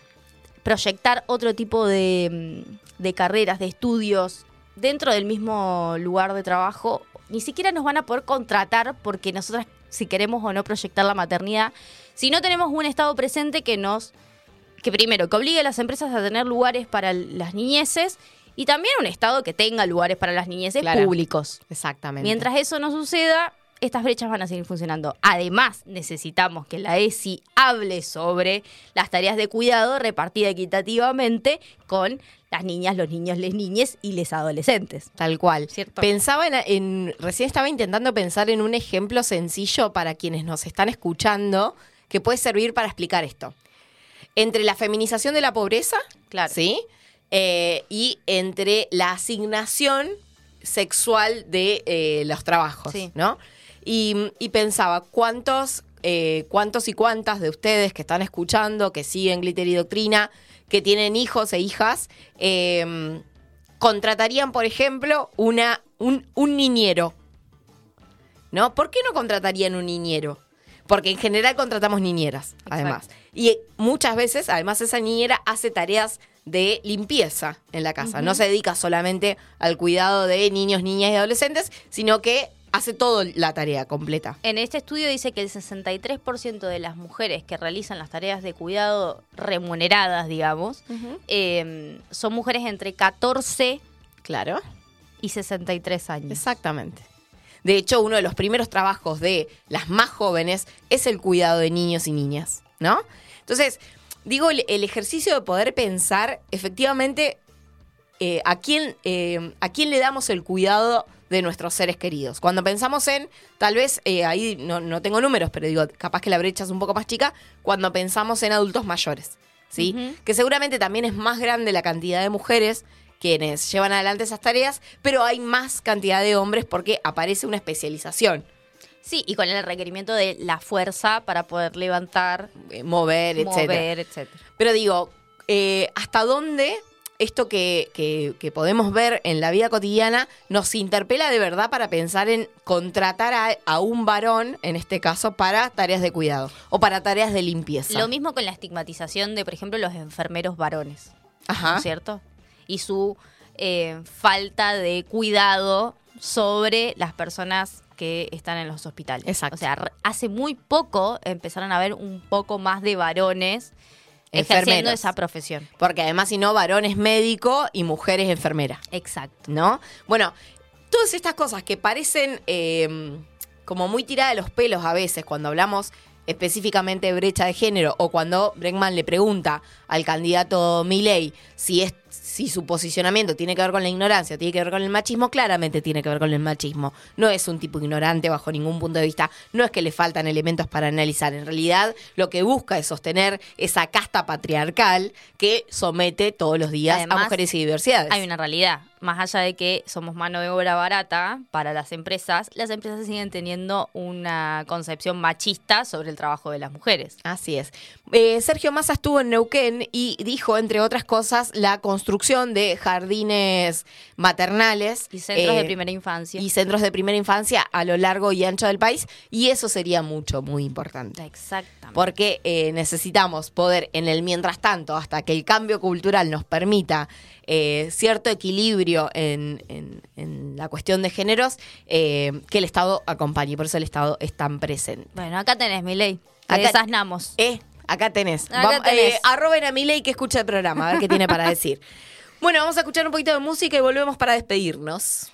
proyectar otro tipo de, mm, de carreras, de estudios dentro del mismo lugar de trabajo. Ni siquiera nos van a poder contratar porque nosotras, si queremos o no proyectar la maternidad, si no tenemos un Estado presente que nos que primero, que obligue a las empresas a tener lugares para las niñeces y también un Estado que tenga lugares para las niñeces Claro. públicos. Exactamente. Mientras eso no suceda, estas brechas van a seguir funcionando. Además, necesitamos que la ESI hable sobre las tareas de cuidado repartidas equitativamente con las niñas, los niños, les niñes y les adolescentes. Tal cual. ¿Cierto? Pensaba en, en- Recién estaba intentando pensar en un ejemplo sencillo para quienes nos están escuchando que puede servir para explicar esto. Entre la feminización de la pobreza, Claro. ¿sí? Eh, y entre la asignación sexual de eh, los trabajos, Sí. ¿no? Y, y pensaba, ¿cuántos, eh, ¿cuántos y cuántas de ustedes que están escuchando, que siguen Glitter y Doctrina, que tienen hijos e hijas, eh, contratarían, por ejemplo, una, un, un niñero? ¿No? ¿Por qué no contratarían un niñero? Porque en general contratamos niñeras, además. Y muchas veces, además, esa niñera hace tareas de limpieza en la casa. No se dedica solamente al cuidado de niños, niñas y adolescentes, sino que hace toda la tarea completa. En este estudio dice que el 63% de las mujeres que realizan las tareas de cuidado remuneradas, digamos, eh, son mujeres entre 14 Claro. y 63 años. Exactamente. De hecho, uno de los primeros trabajos de las más jóvenes es el cuidado de niños y niñas, ¿no? Entonces, digo, el, el ejercicio de poder pensar efectivamente eh, a, quién, eh, a quién le damos el cuidado de nuestros seres queridos. Cuando pensamos en, tal vez, eh, ahí no, no tengo números, pero digo, capaz que la brecha es un poco más chica, cuando pensamos en adultos mayores, ¿sí? Que seguramente también es más grande la cantidad de mujeres quienes llevan adelante esas tareas, pero hay más cantidad de hombres porque aparece una especialización. Sí, y con el requerimiento de la fuerza para poder levantar, eh, mover, etcétera. mover, etcétera. Pero digo, eh, ¿hasta dónde esto que, que- que podemos ver en la vida cotidiana nos interpela de verdad para pensar en contratar a, a un varón, en este caso, para tareas de cuidado o para tareas de limpieza? Lo mismo con la estigmatización de, por ejemplo, los enfermeros varones. Ajá. ¿no es cierto? Y su eh, falta de cuidado sobre las personas que están en los hospitales. Exacto. O sea, hace muy poco empezaron a haber un poco más de varones ejerciendo esa profesión. Porque además, si no, varón es médico y mujer es enfermera. Exacto. ¿no? Bueno, todas estas cosas que parecen eh, como muy tiradas de los pelos a veces cuando hablamos específicamente de brecha de género o cuando Bregman le pregunta al candidato Milei si es si su posicionamiento tiene que ver con la ignorancia, tiene que ver con el machismo, claramente tiene que ver con el machismo. No es un tipo ignorante bajo ningún punto de vista, no es que le faltan elementos para analizar. En realidad, lo que busca es sostener esa casta patriarcal que somete todos los días a mujeres y diversidades. Hay una realidad. Más allá de que somos mano de obra barata para las empresas, las empresas siguen teniendo una concepción machista sobre el trabajo de las mujeres. Así es. Eh, Sergio Massa estuvo en Neuquén y dijo, entre otras cosas, la construcción de jardines maternales. Y centros de eh, primera infancia. Y centros de primera infancia a lo largo y ancho del país. Y eso sería mucho, muy importante. Exactamente. Porque eh, necesitamos poder, en el mientras tanto, hasta que el cambio cultural nos permita eh, cierto equilibrio en, en- en la cuestión de géneros, eh, que el Estado acompañe. Por eso el Estado es tan presente. Bueno, acá tenés, mi ley. Acá- Desasnamos. Eh, acá tenés. Acá Vam- tenés. eh, arroben a Milei que escucha el programa, a ver qué tiene para decir. Bueno, vamos a escuchar un poquito de música y volvemos para despedirnos.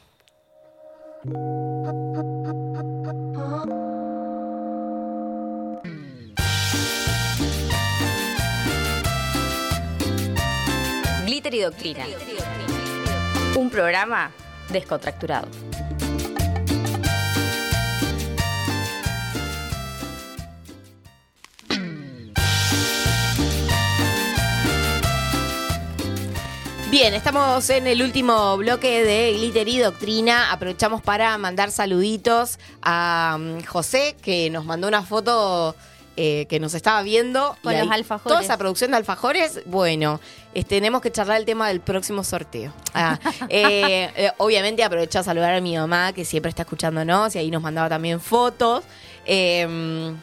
Glitter y Doctrina. Un programa descontracturado. Bien, estamos en el último bloque de Glitter y Doctrina. Aprovechamos para mandar saluditos a mm, José, que nos mandó una foto eh, que nos estaba viendo. Con Y los ahí- alfajores. Toda esa producción de alfajores, bueno, tenemos que charlar el tema del próximo sorteo. Ah, eh, eh, obviamente aprovecho a saludar a mi mamá, que siempre está escuchándonos, y ahí nos mandaba también fotos. Eh,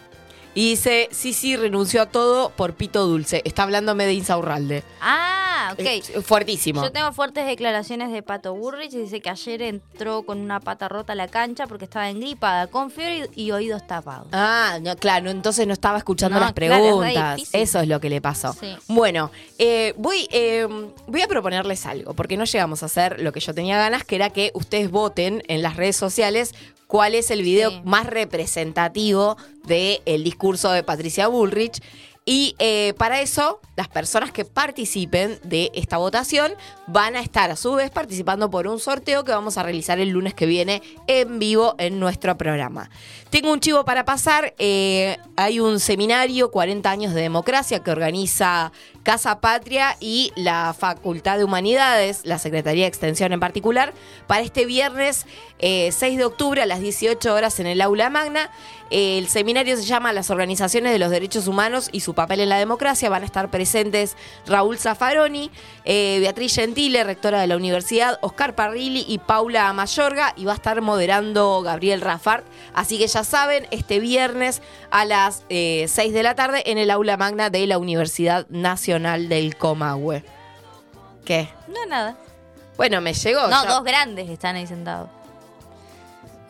y dice, sí, sí, renunció a todo por pito dulce. Está hablándome de Insaurralde. Ah, ok. Eh, fuertísimo. Yo tengo fuertes declaraciones de Pato Burrich. Dice que ayer entró con una pata rota a la cancha porque estaba engripada, con fiebre y, y oídos tapados. Ah, no, claro, entonces no estaba escuchando No, las claro, es re preguntas. Eso es lo que le pasó. Sí. Bueno, eh, voy, eh, voy a proponerles algo, porque no llegamos a hacer lo que yo tenía ganas, que era que ustedes voten en las redes sociales cuál es el video más representativo del discurso de Patricia Bullrich. Y eh, para eso, las personas que participen de esta votación van a estar a su vez participando por un sorteo que vamos a realizar el lunes que viene en vivo en nuestro programa. Tengo un chivo para pasar. eh, hay un seminario, 40 años de democracia, que organiza Casa Patria y la Facultad de Humanidades, la Secretaría de Extensión en particular, para este viernes eh, 6 de octubre a las 18 horas en el aula magna. El seminario se llama Las organizaciones de los derechos humanos y su papel en la democracia. Van a estar presentes Raúl Zaffaroni, eh, Beatriz Gentile, rectora de la universidad, Oscar Parrilli y Paula Mayorga. Y va a estar moderando Gabriel Rafart. Así que ya saben, este viernes a las eh, 6 de la tarde en el aula magna de la Universidad Nacional del Comahue. ¿Qué? No, nada. Bueno, me llegó. No, ya- dos grandes están ahí sentados.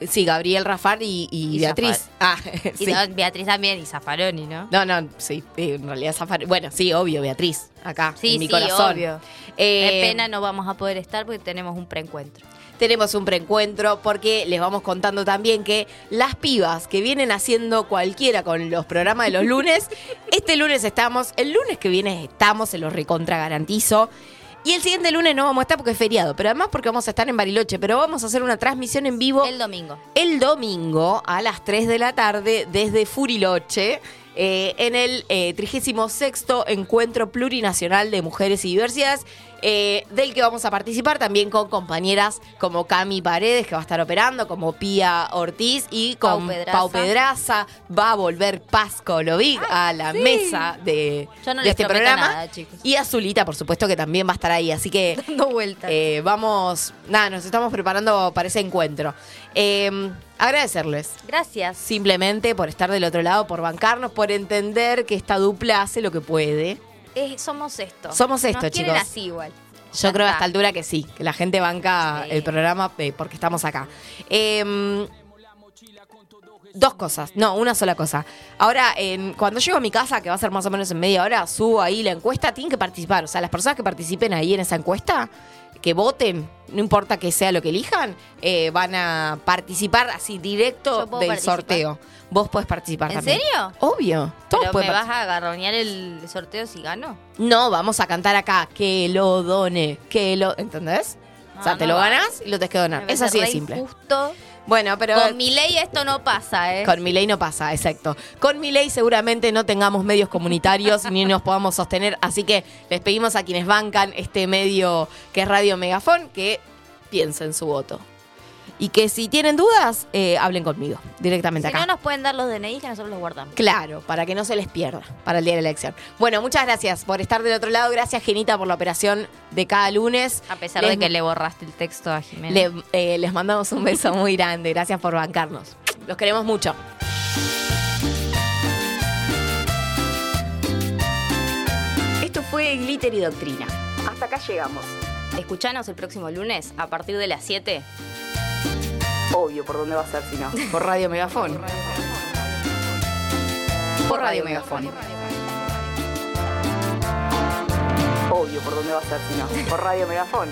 Sí, Gabriel Rafart y, y Y Beatriz. Ah, Y sí. no, Beatriz también y Zaffaroni, ¿no? No, no, sí, en realidad Zafar. Bueno, sí, obvio, Beatriz, acá, Sí, en mi sí, corazón. obvio. Eh, Qué pena no vamos a poder estar porque tenemos un preencuentro. Tenemos un preencuentro porque les vamos contando también que las pibas que vienen haciendo cualquiera con los programas de los lunes, este lunes estamos, el lunes que viene estamos, se los recontra garantizo. Y el siguiente lunes no vamos a estar porque es feriado, pero además porque vamos a estar en Bariloche, pero vamos a hacer una transmisión en vivo El domingo. el domingo a las 3 de la tarde desde Furiloche. eh, en el eh, 36 Encuentro Plurinacional de Mujeres y Diversidades, eh, del que vamos a participar también con compañeras como Cami Paredes, que va a estar operando, como Pía Ortiz y con Pau Pedraza. Pau Pedraza. Va a volver Paz Colovic a la sí. mesa de, Yo no de les este programa. nada, chicos. Y Azulita, por supuesto, que también va a estar ahí. Así que Dando vueltas. eh, vamos, nada, nos estamos preparando para ese encuentro. Eh, agradecerles. Gracias. Simplemente por estar del otro lado, por bancarnos, por entender que esta dupla hace lo que puede. Eh, somos esto. Somos esto, Nos chicos. así igual. Yo Ya creo a está. esta altura que sí, que la gente banca Sí. el programa eh, porque estamos acá. Eh, dos cosas, no, una sola cosa. Ahora, en- cuando llego a mi casa, que va a ser más o menos en media hora, subo ahí la encuesta, tienen que participar. O sea, las personas que participen ahí en esa encuesta, que voten, no importa que sea lo que elijan, eh, van a participar así directo del participar. sorteo. Vos podés participar ¿En también. serio? Obvio. Todos ¿Pero me vas a agarronear el sorteo si gano? No, vamos a cantar acá. Que lo done, que lo. ¿Entendés? o sea, No, te lo va. ganás y lo tenés que donar. Es así de simple. injusto. Bueno, pero. Con mi ley esto no pasa, ¿eh? Con mi ley no pasa, exacto. Con mi ley seguramente no tengamos medios comunitarios ni nos podamos sostener, así que les pedimos a quienes bancan este medio que es Radio Megafón que piensen su voto. Y que si tienen dudas, eh, hablen conmigo directamente Si acá. no nos pueden dar los DNI que nosotros los guardamos. Claro, para que no se les pierda para el día de la elección. Bueno, muchas gracias por estar del otro lado. Gracias, Genita, por la operación de cada lunes. A pesar Les- de que le borraste el texto a Jimena. le- eh, les mandamos un beso muy grande. Gracias por bancarnos. Los queremos mucho. Esto fue Glitter y Doctrina. Hasta acá llegamos. Escuchanos el próximo lunes a partir de las 7. Obvio, ¿por dónde va a ser si no? Por Radio Megafón. Por Radio Megafón. Obvio, ¿por dónde va a ser si no? Por Radio Megafón.